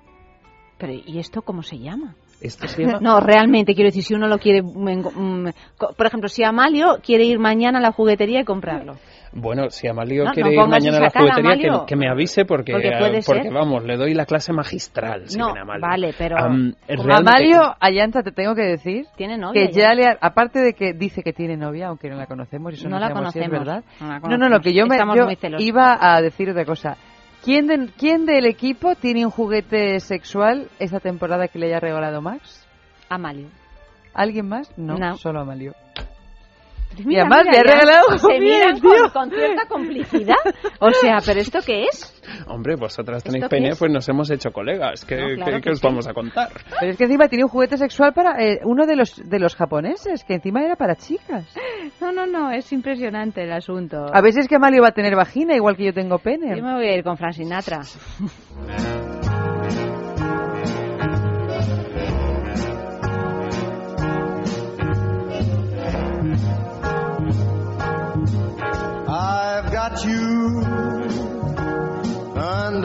Pero, ¿y esto cómo se llama? ¿Esto se llama? No, realmente, quiero decir, si uno lo quiere... Mm, por ejemplo, si Amalio quiere ir mañana a la juguetería y comprarlo. Bueno, si Amalio quiere ir mañana a la juguetería, que, me avise porque, porque, vamos, le doy la clase magistral. Si no, Amalio. vale, pero... Amalio Ayanta, te tengo que decir ¿Tiene novia que ya, le aparte de que dice que tiene novia, aunque no la conocemos, eso no, la conocemos, verdad. No, no, lo que yo me iba a decir otra cosa. ¿Quién, ¿Quién del equipo tiene un juguete sexual esta temporada que le haya regalado Max? Amalio. ¿Alguien más? No, solo Amalio y además le ha regalado se miran con, cierta complicidad. O sea, ¿pero esto qué es? Hombre, vosotras tenéis pene, pues nos hemos hecho colegas. ¿Qué, os vamos a contar? Pero es que encima tiene un juguete sexual para eh, uno de los, de los japoneses, que encima era para chicas. No, no, no, es impresionante el asunto. A veces que Mario va a tener vagina, igual que yo tengo pene. Yo me voy a ir con Fran Sinatra. got you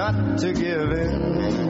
not to give in.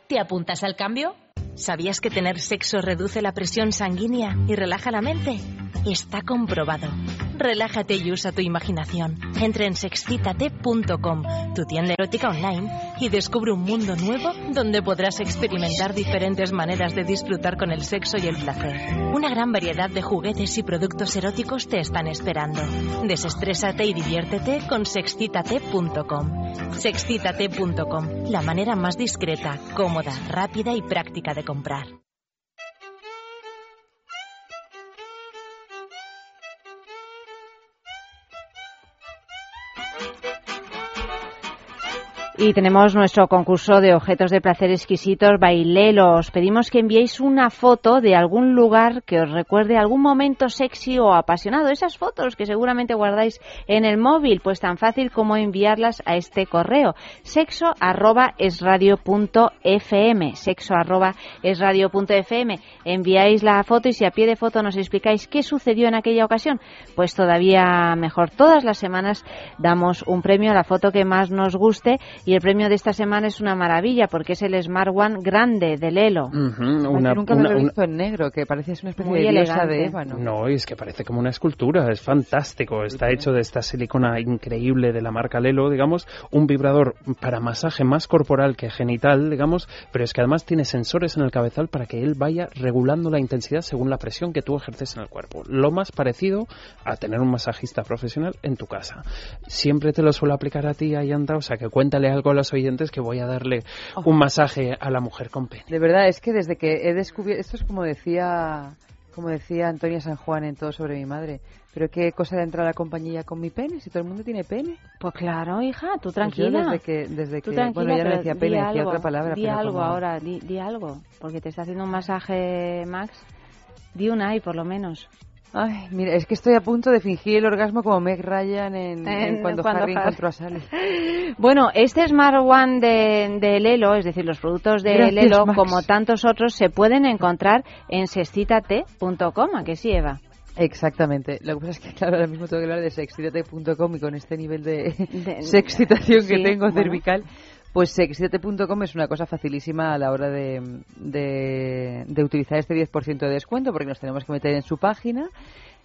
¿Te apuntas al cambio? ¿Sabías que tener sexo reduce la presión sanguínea y relaja la mente? Está comprobado. Relájate y usa tu imaginación. Entra en sexcitate.com, tu tienda erótica online, y descubre un mundo nuevo donde podrás experimentar diferentes maneras de disfrutar con el sexo y el placer. Una gran variedad de juguetes y productos eróticos te están esperando. Desestrésate y diviértete con sexcitate.com. Sexcitate.com, la manera más discreta, cómoda, rápida y práctica de comprar. Y tenemos nuestro concurso de objetos de placer exquisitos, Bailelo. Os pedimos que enviéis una foto de algún lugar que os recuerde algún momento sexy o apasionado. Esas fotos que seguramente guardáis en el móvil, pues tan fácil como enviarlas a este correo. Sexo arroba Sexo arroba Enviáis la foto y si a pie de foto nos explicáis qué sucedió en aquella ocasión, pues todavía mejor. Todas las semanas damos un premio a la foto que más nos guste el premio de esta semana es una maravilla porque es el Smart One grande de Lelo. nunca me lo he visto en negro, que parece una especie de diosa de ébano. No, es que parece como una escultura, es fantástico. Está hecho de esta silicona increíble de la marca Lelo, digamos, un vibrador para masaje más corporal que genital, digamos, pero es que además tiene sensores en el cabezal para que él vaya regulando la intensidad según la presión que tú ejerces en el cuerpo. Lo más parecido a tener un masajista profesional en tu casa. Siempre te lo suelo aplicar a ti, Ayanta, o sea que cuéntale algo con los oyentes que voy a darle un masaje a la mujer con pene. De verdad, es que desde que he descubierto, esto es como decía, como decía Antonia San Juan en todo sobre mi madre, pero qué cosa de entrar a la compañía con mi pene, si todo el mundo tiene pene. Pues claro, hija, tú pues tranquila. desde que, desde que bueno, ya no decía pene, decía otra palabra. Di algo ahora, di, di, algo, porque te está haciendo un masaje, Max. Di una ahí, por lo menos. Ay, mira, es que estoy a punto de fingir el orgasmo como Meg Ryan en, cuando, Harry encontró a Sally. Bueno, este Smart One de, Lelo, es decir, los productos de Lelo, como tantos otros, se pueden encontrar en sexcitate.com, ¿a que sí, Eva? Exactamente. Lo que pasa es que, claro, ahora mismo tengo que hablar de sexcitate.com y con este nivel de, sexcitación que tengo cervical, pues sexyete.com es una cosa facilísima a la hora de, de, utilizar este 10% de descuento porque nos tenemos que meter en su página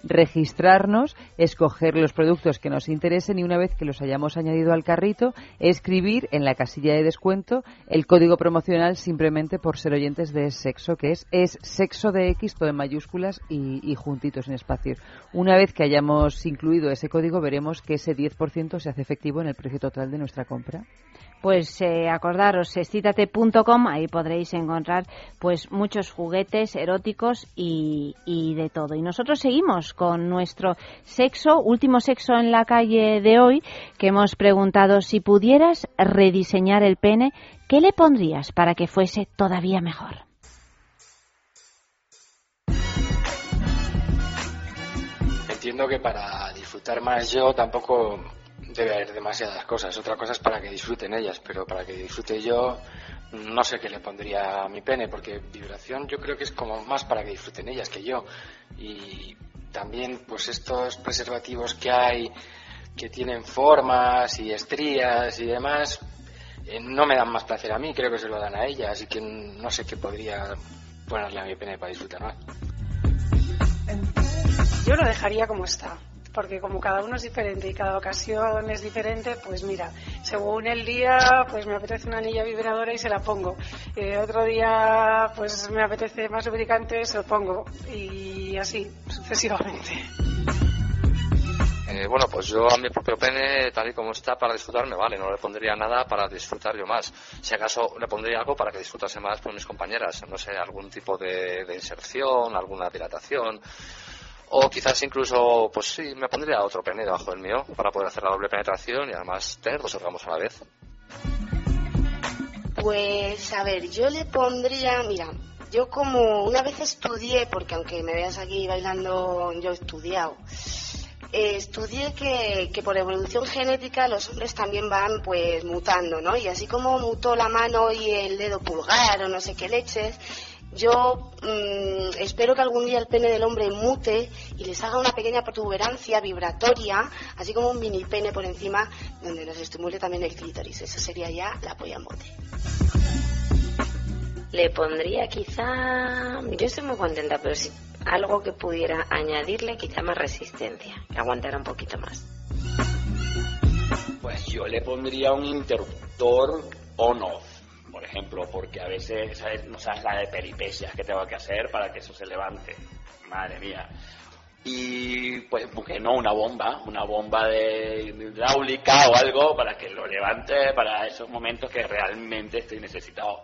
registrarnos, escoger los productos que nos interesen y una vez que los hayamos añadido al carrito, escribir en la casilla de descuento el código promocional simplemente por ser oyentes de sexo, que es, es sexo de X, todo en mayúsculas y, juntitos en espacios. Una vez que hayamos incluido ese código, veremos que ese 10% se hace efectivo en el precio total de nuestra compra pues eh, acordaros, excítate.com, ahí podréis encontrar pues muchos juguetes eróticos y, y, de todo. Y nosotros seguimos con nuestro sexo, último sexo en la calle de hoy, que hemos preguntado si pudieras rediseñar el pene, ¿qué le pondrías para que fuese todavía mejor? Entiendo que para disfrutar más yo tampoco debe haber demasiadas cosas. Otra cosa es para que disfruten ellas, pero para que disfrute yo, no sé qué le pondría a mi pene, porque vibración yo creo que es como más para que disfruten ellas que yo. Y también, pues estos preservativos que hay, que tienen formas y estrías y demás, eh, no me dan más placer a mí, creo que se lo dan a ellas, así que no sé qué podría ponerle a mi pene para disfrutar más. Yo lo dejaría como está porque como cada uno es diferente y cada ocasión es diferente, pues mira, según el día, pues me apetece una anilla vibradora y se la pongo. Eh, otro día, pues me apetece más lubricante, se lo pongo. Y así, sucesivamente. Eh, bueno, pues yo a mi propio pene, tal y como está, para disfrutarme, vale, no le pondría nada para disfrutar yo más. Si acaso le pondría algo para que disfrutase más con mis compañeras, no sé, algún tipo de, de inserción, alguna dilatación, o quizás incluso, pues sí, me pondría otro pene debajo del mío para poder hacer la doble penetración y además tener dos órganos a la vez. Pues a ver, yo le pondría, mira, yo como una vez estudié, porque aunque me veas aquí bailando, yo he estudiado, eh, estudié que, que, por evolución genética los hombres también van pues mutando, ¿no? Y así como mutó la mano y el dedo pulgar o no sé qué leches, yo mm, espero que algún día el pene del hombre mute y les haga una pequeña protuberancia vibratoria, así como un mini pene por encima, donde nos estimule también el clítoris. Eso sería ya la polla mote. Le pondría quizá, yo estoy muy contenta, pero si algo que pudiera añadirle quizá más resistencia, que aguantara un poquito más. Pues yo le pondría un interruptor on-off, por ejemplo, porque a veces no sabes la de peripecias que tengo que hacer para que eso se levante. Madre mía. Y pues, porque no una bomba, una bomba de hidráulica o algo para que lo levante para esos momentos que realmente estoy necesitado.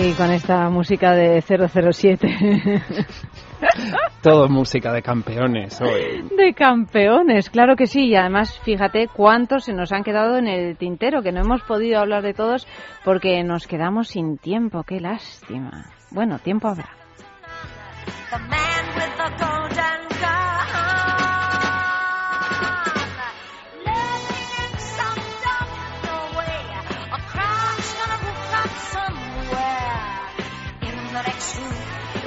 Y con esta música de 007. Todo música de campeones hoy. De campeones, claro que sí. Y además, fíjate cuántos se nos han quedado en el tintero, que no hemos podido hablar de todos porque nos quedamos sin tiempo. Qué lástima. Bueno, tiempo habrá.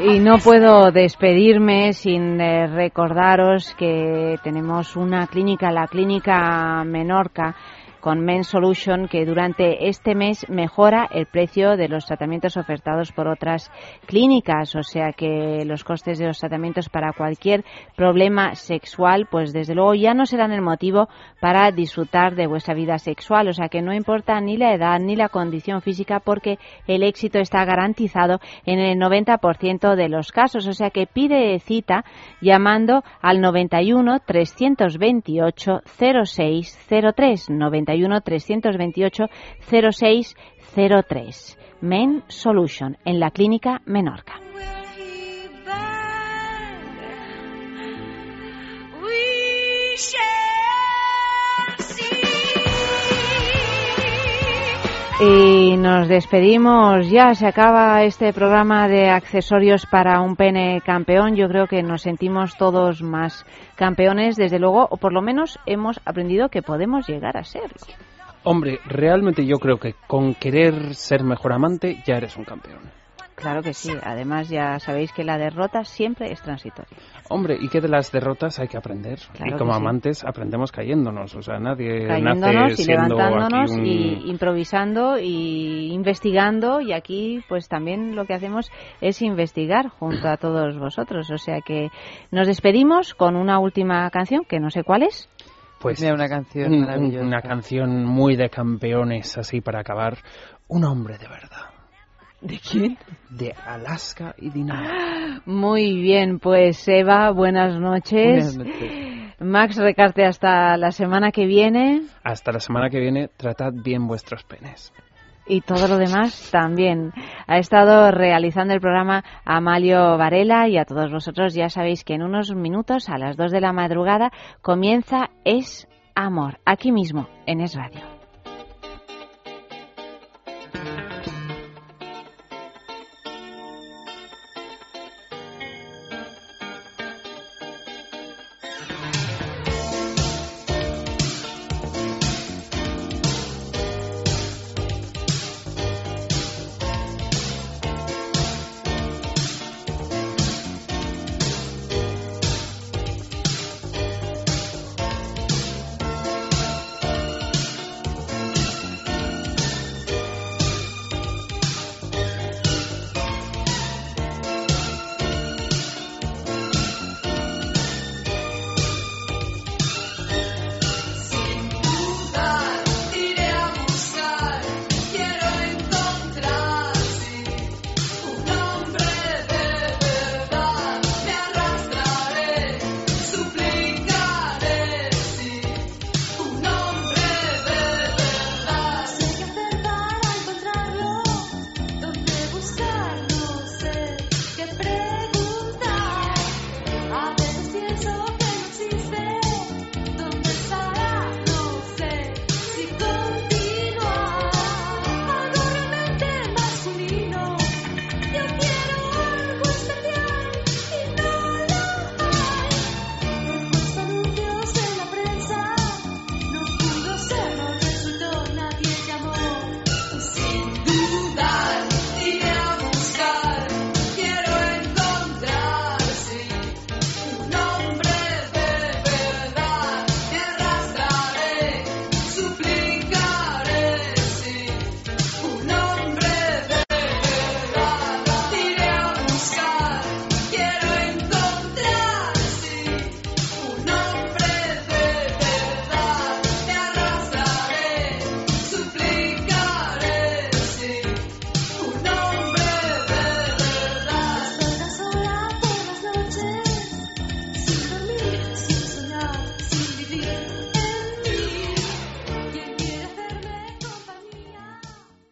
Y no puedo despedirme sin eh, recordaros que tenemos una clínica, la clínica Menorca, con Men Solution que durante este mes mejora el precio de los tratamientos ofertados por otras clínicas, o sea que los costes de los tratamientos para cualquier problema sexual, pues desde luego ya no serán el motivo para disfrutar de vuestra vida sexual, o sea que no importa ni la edad ni la condición física porque el éxito está garantizado en el 90% de los casos, o sea que pide cita llamando al 91 328 0603 91 328 0603. Men Solution en la clínica Menorca. Y nos despedimos ya, se acaba este programa de accesorios para un pene campeón. Yo creo que nos sentimos todos más campeones, desde luego, o por lo menos hemos aprendido que podemos llegar a serlo. Hombre, realmente yo creo que con querer ser mejor amante ya eres un campeón. Claro que sí. Además, ya sabéis que la derrota siempre es transitoria. Hombre, y que de las derrotas hay que aprender. y como amantes aprendemos cayéndonos. O sea, nadie cayéndonos y levantándonos y improvisando y investigando. Y aquí, pues también lo que hacemos es investigar junto a todos vosotros. O sea que nos despedimos con una última canción que no sé cuál es. Pues una canción Una canción muy de campeones, así para acabar. Un hombre de verdad. ¿De quién? De Alaska y Dinamarca. Muy bien, pues Eva, buenas noches. Buenas noches. Max Recarte, hasta la semana que viene. Hasta la semana que viene, tratad bien vuestros penes. Y todo lo demás también. Ha estado realizando el programa Amalio Varela y a todos vosotros ya sabéis que en unos minutos, a las 2 de la madrugada, comienza Es Amor, aquí mismo, en Es Radio.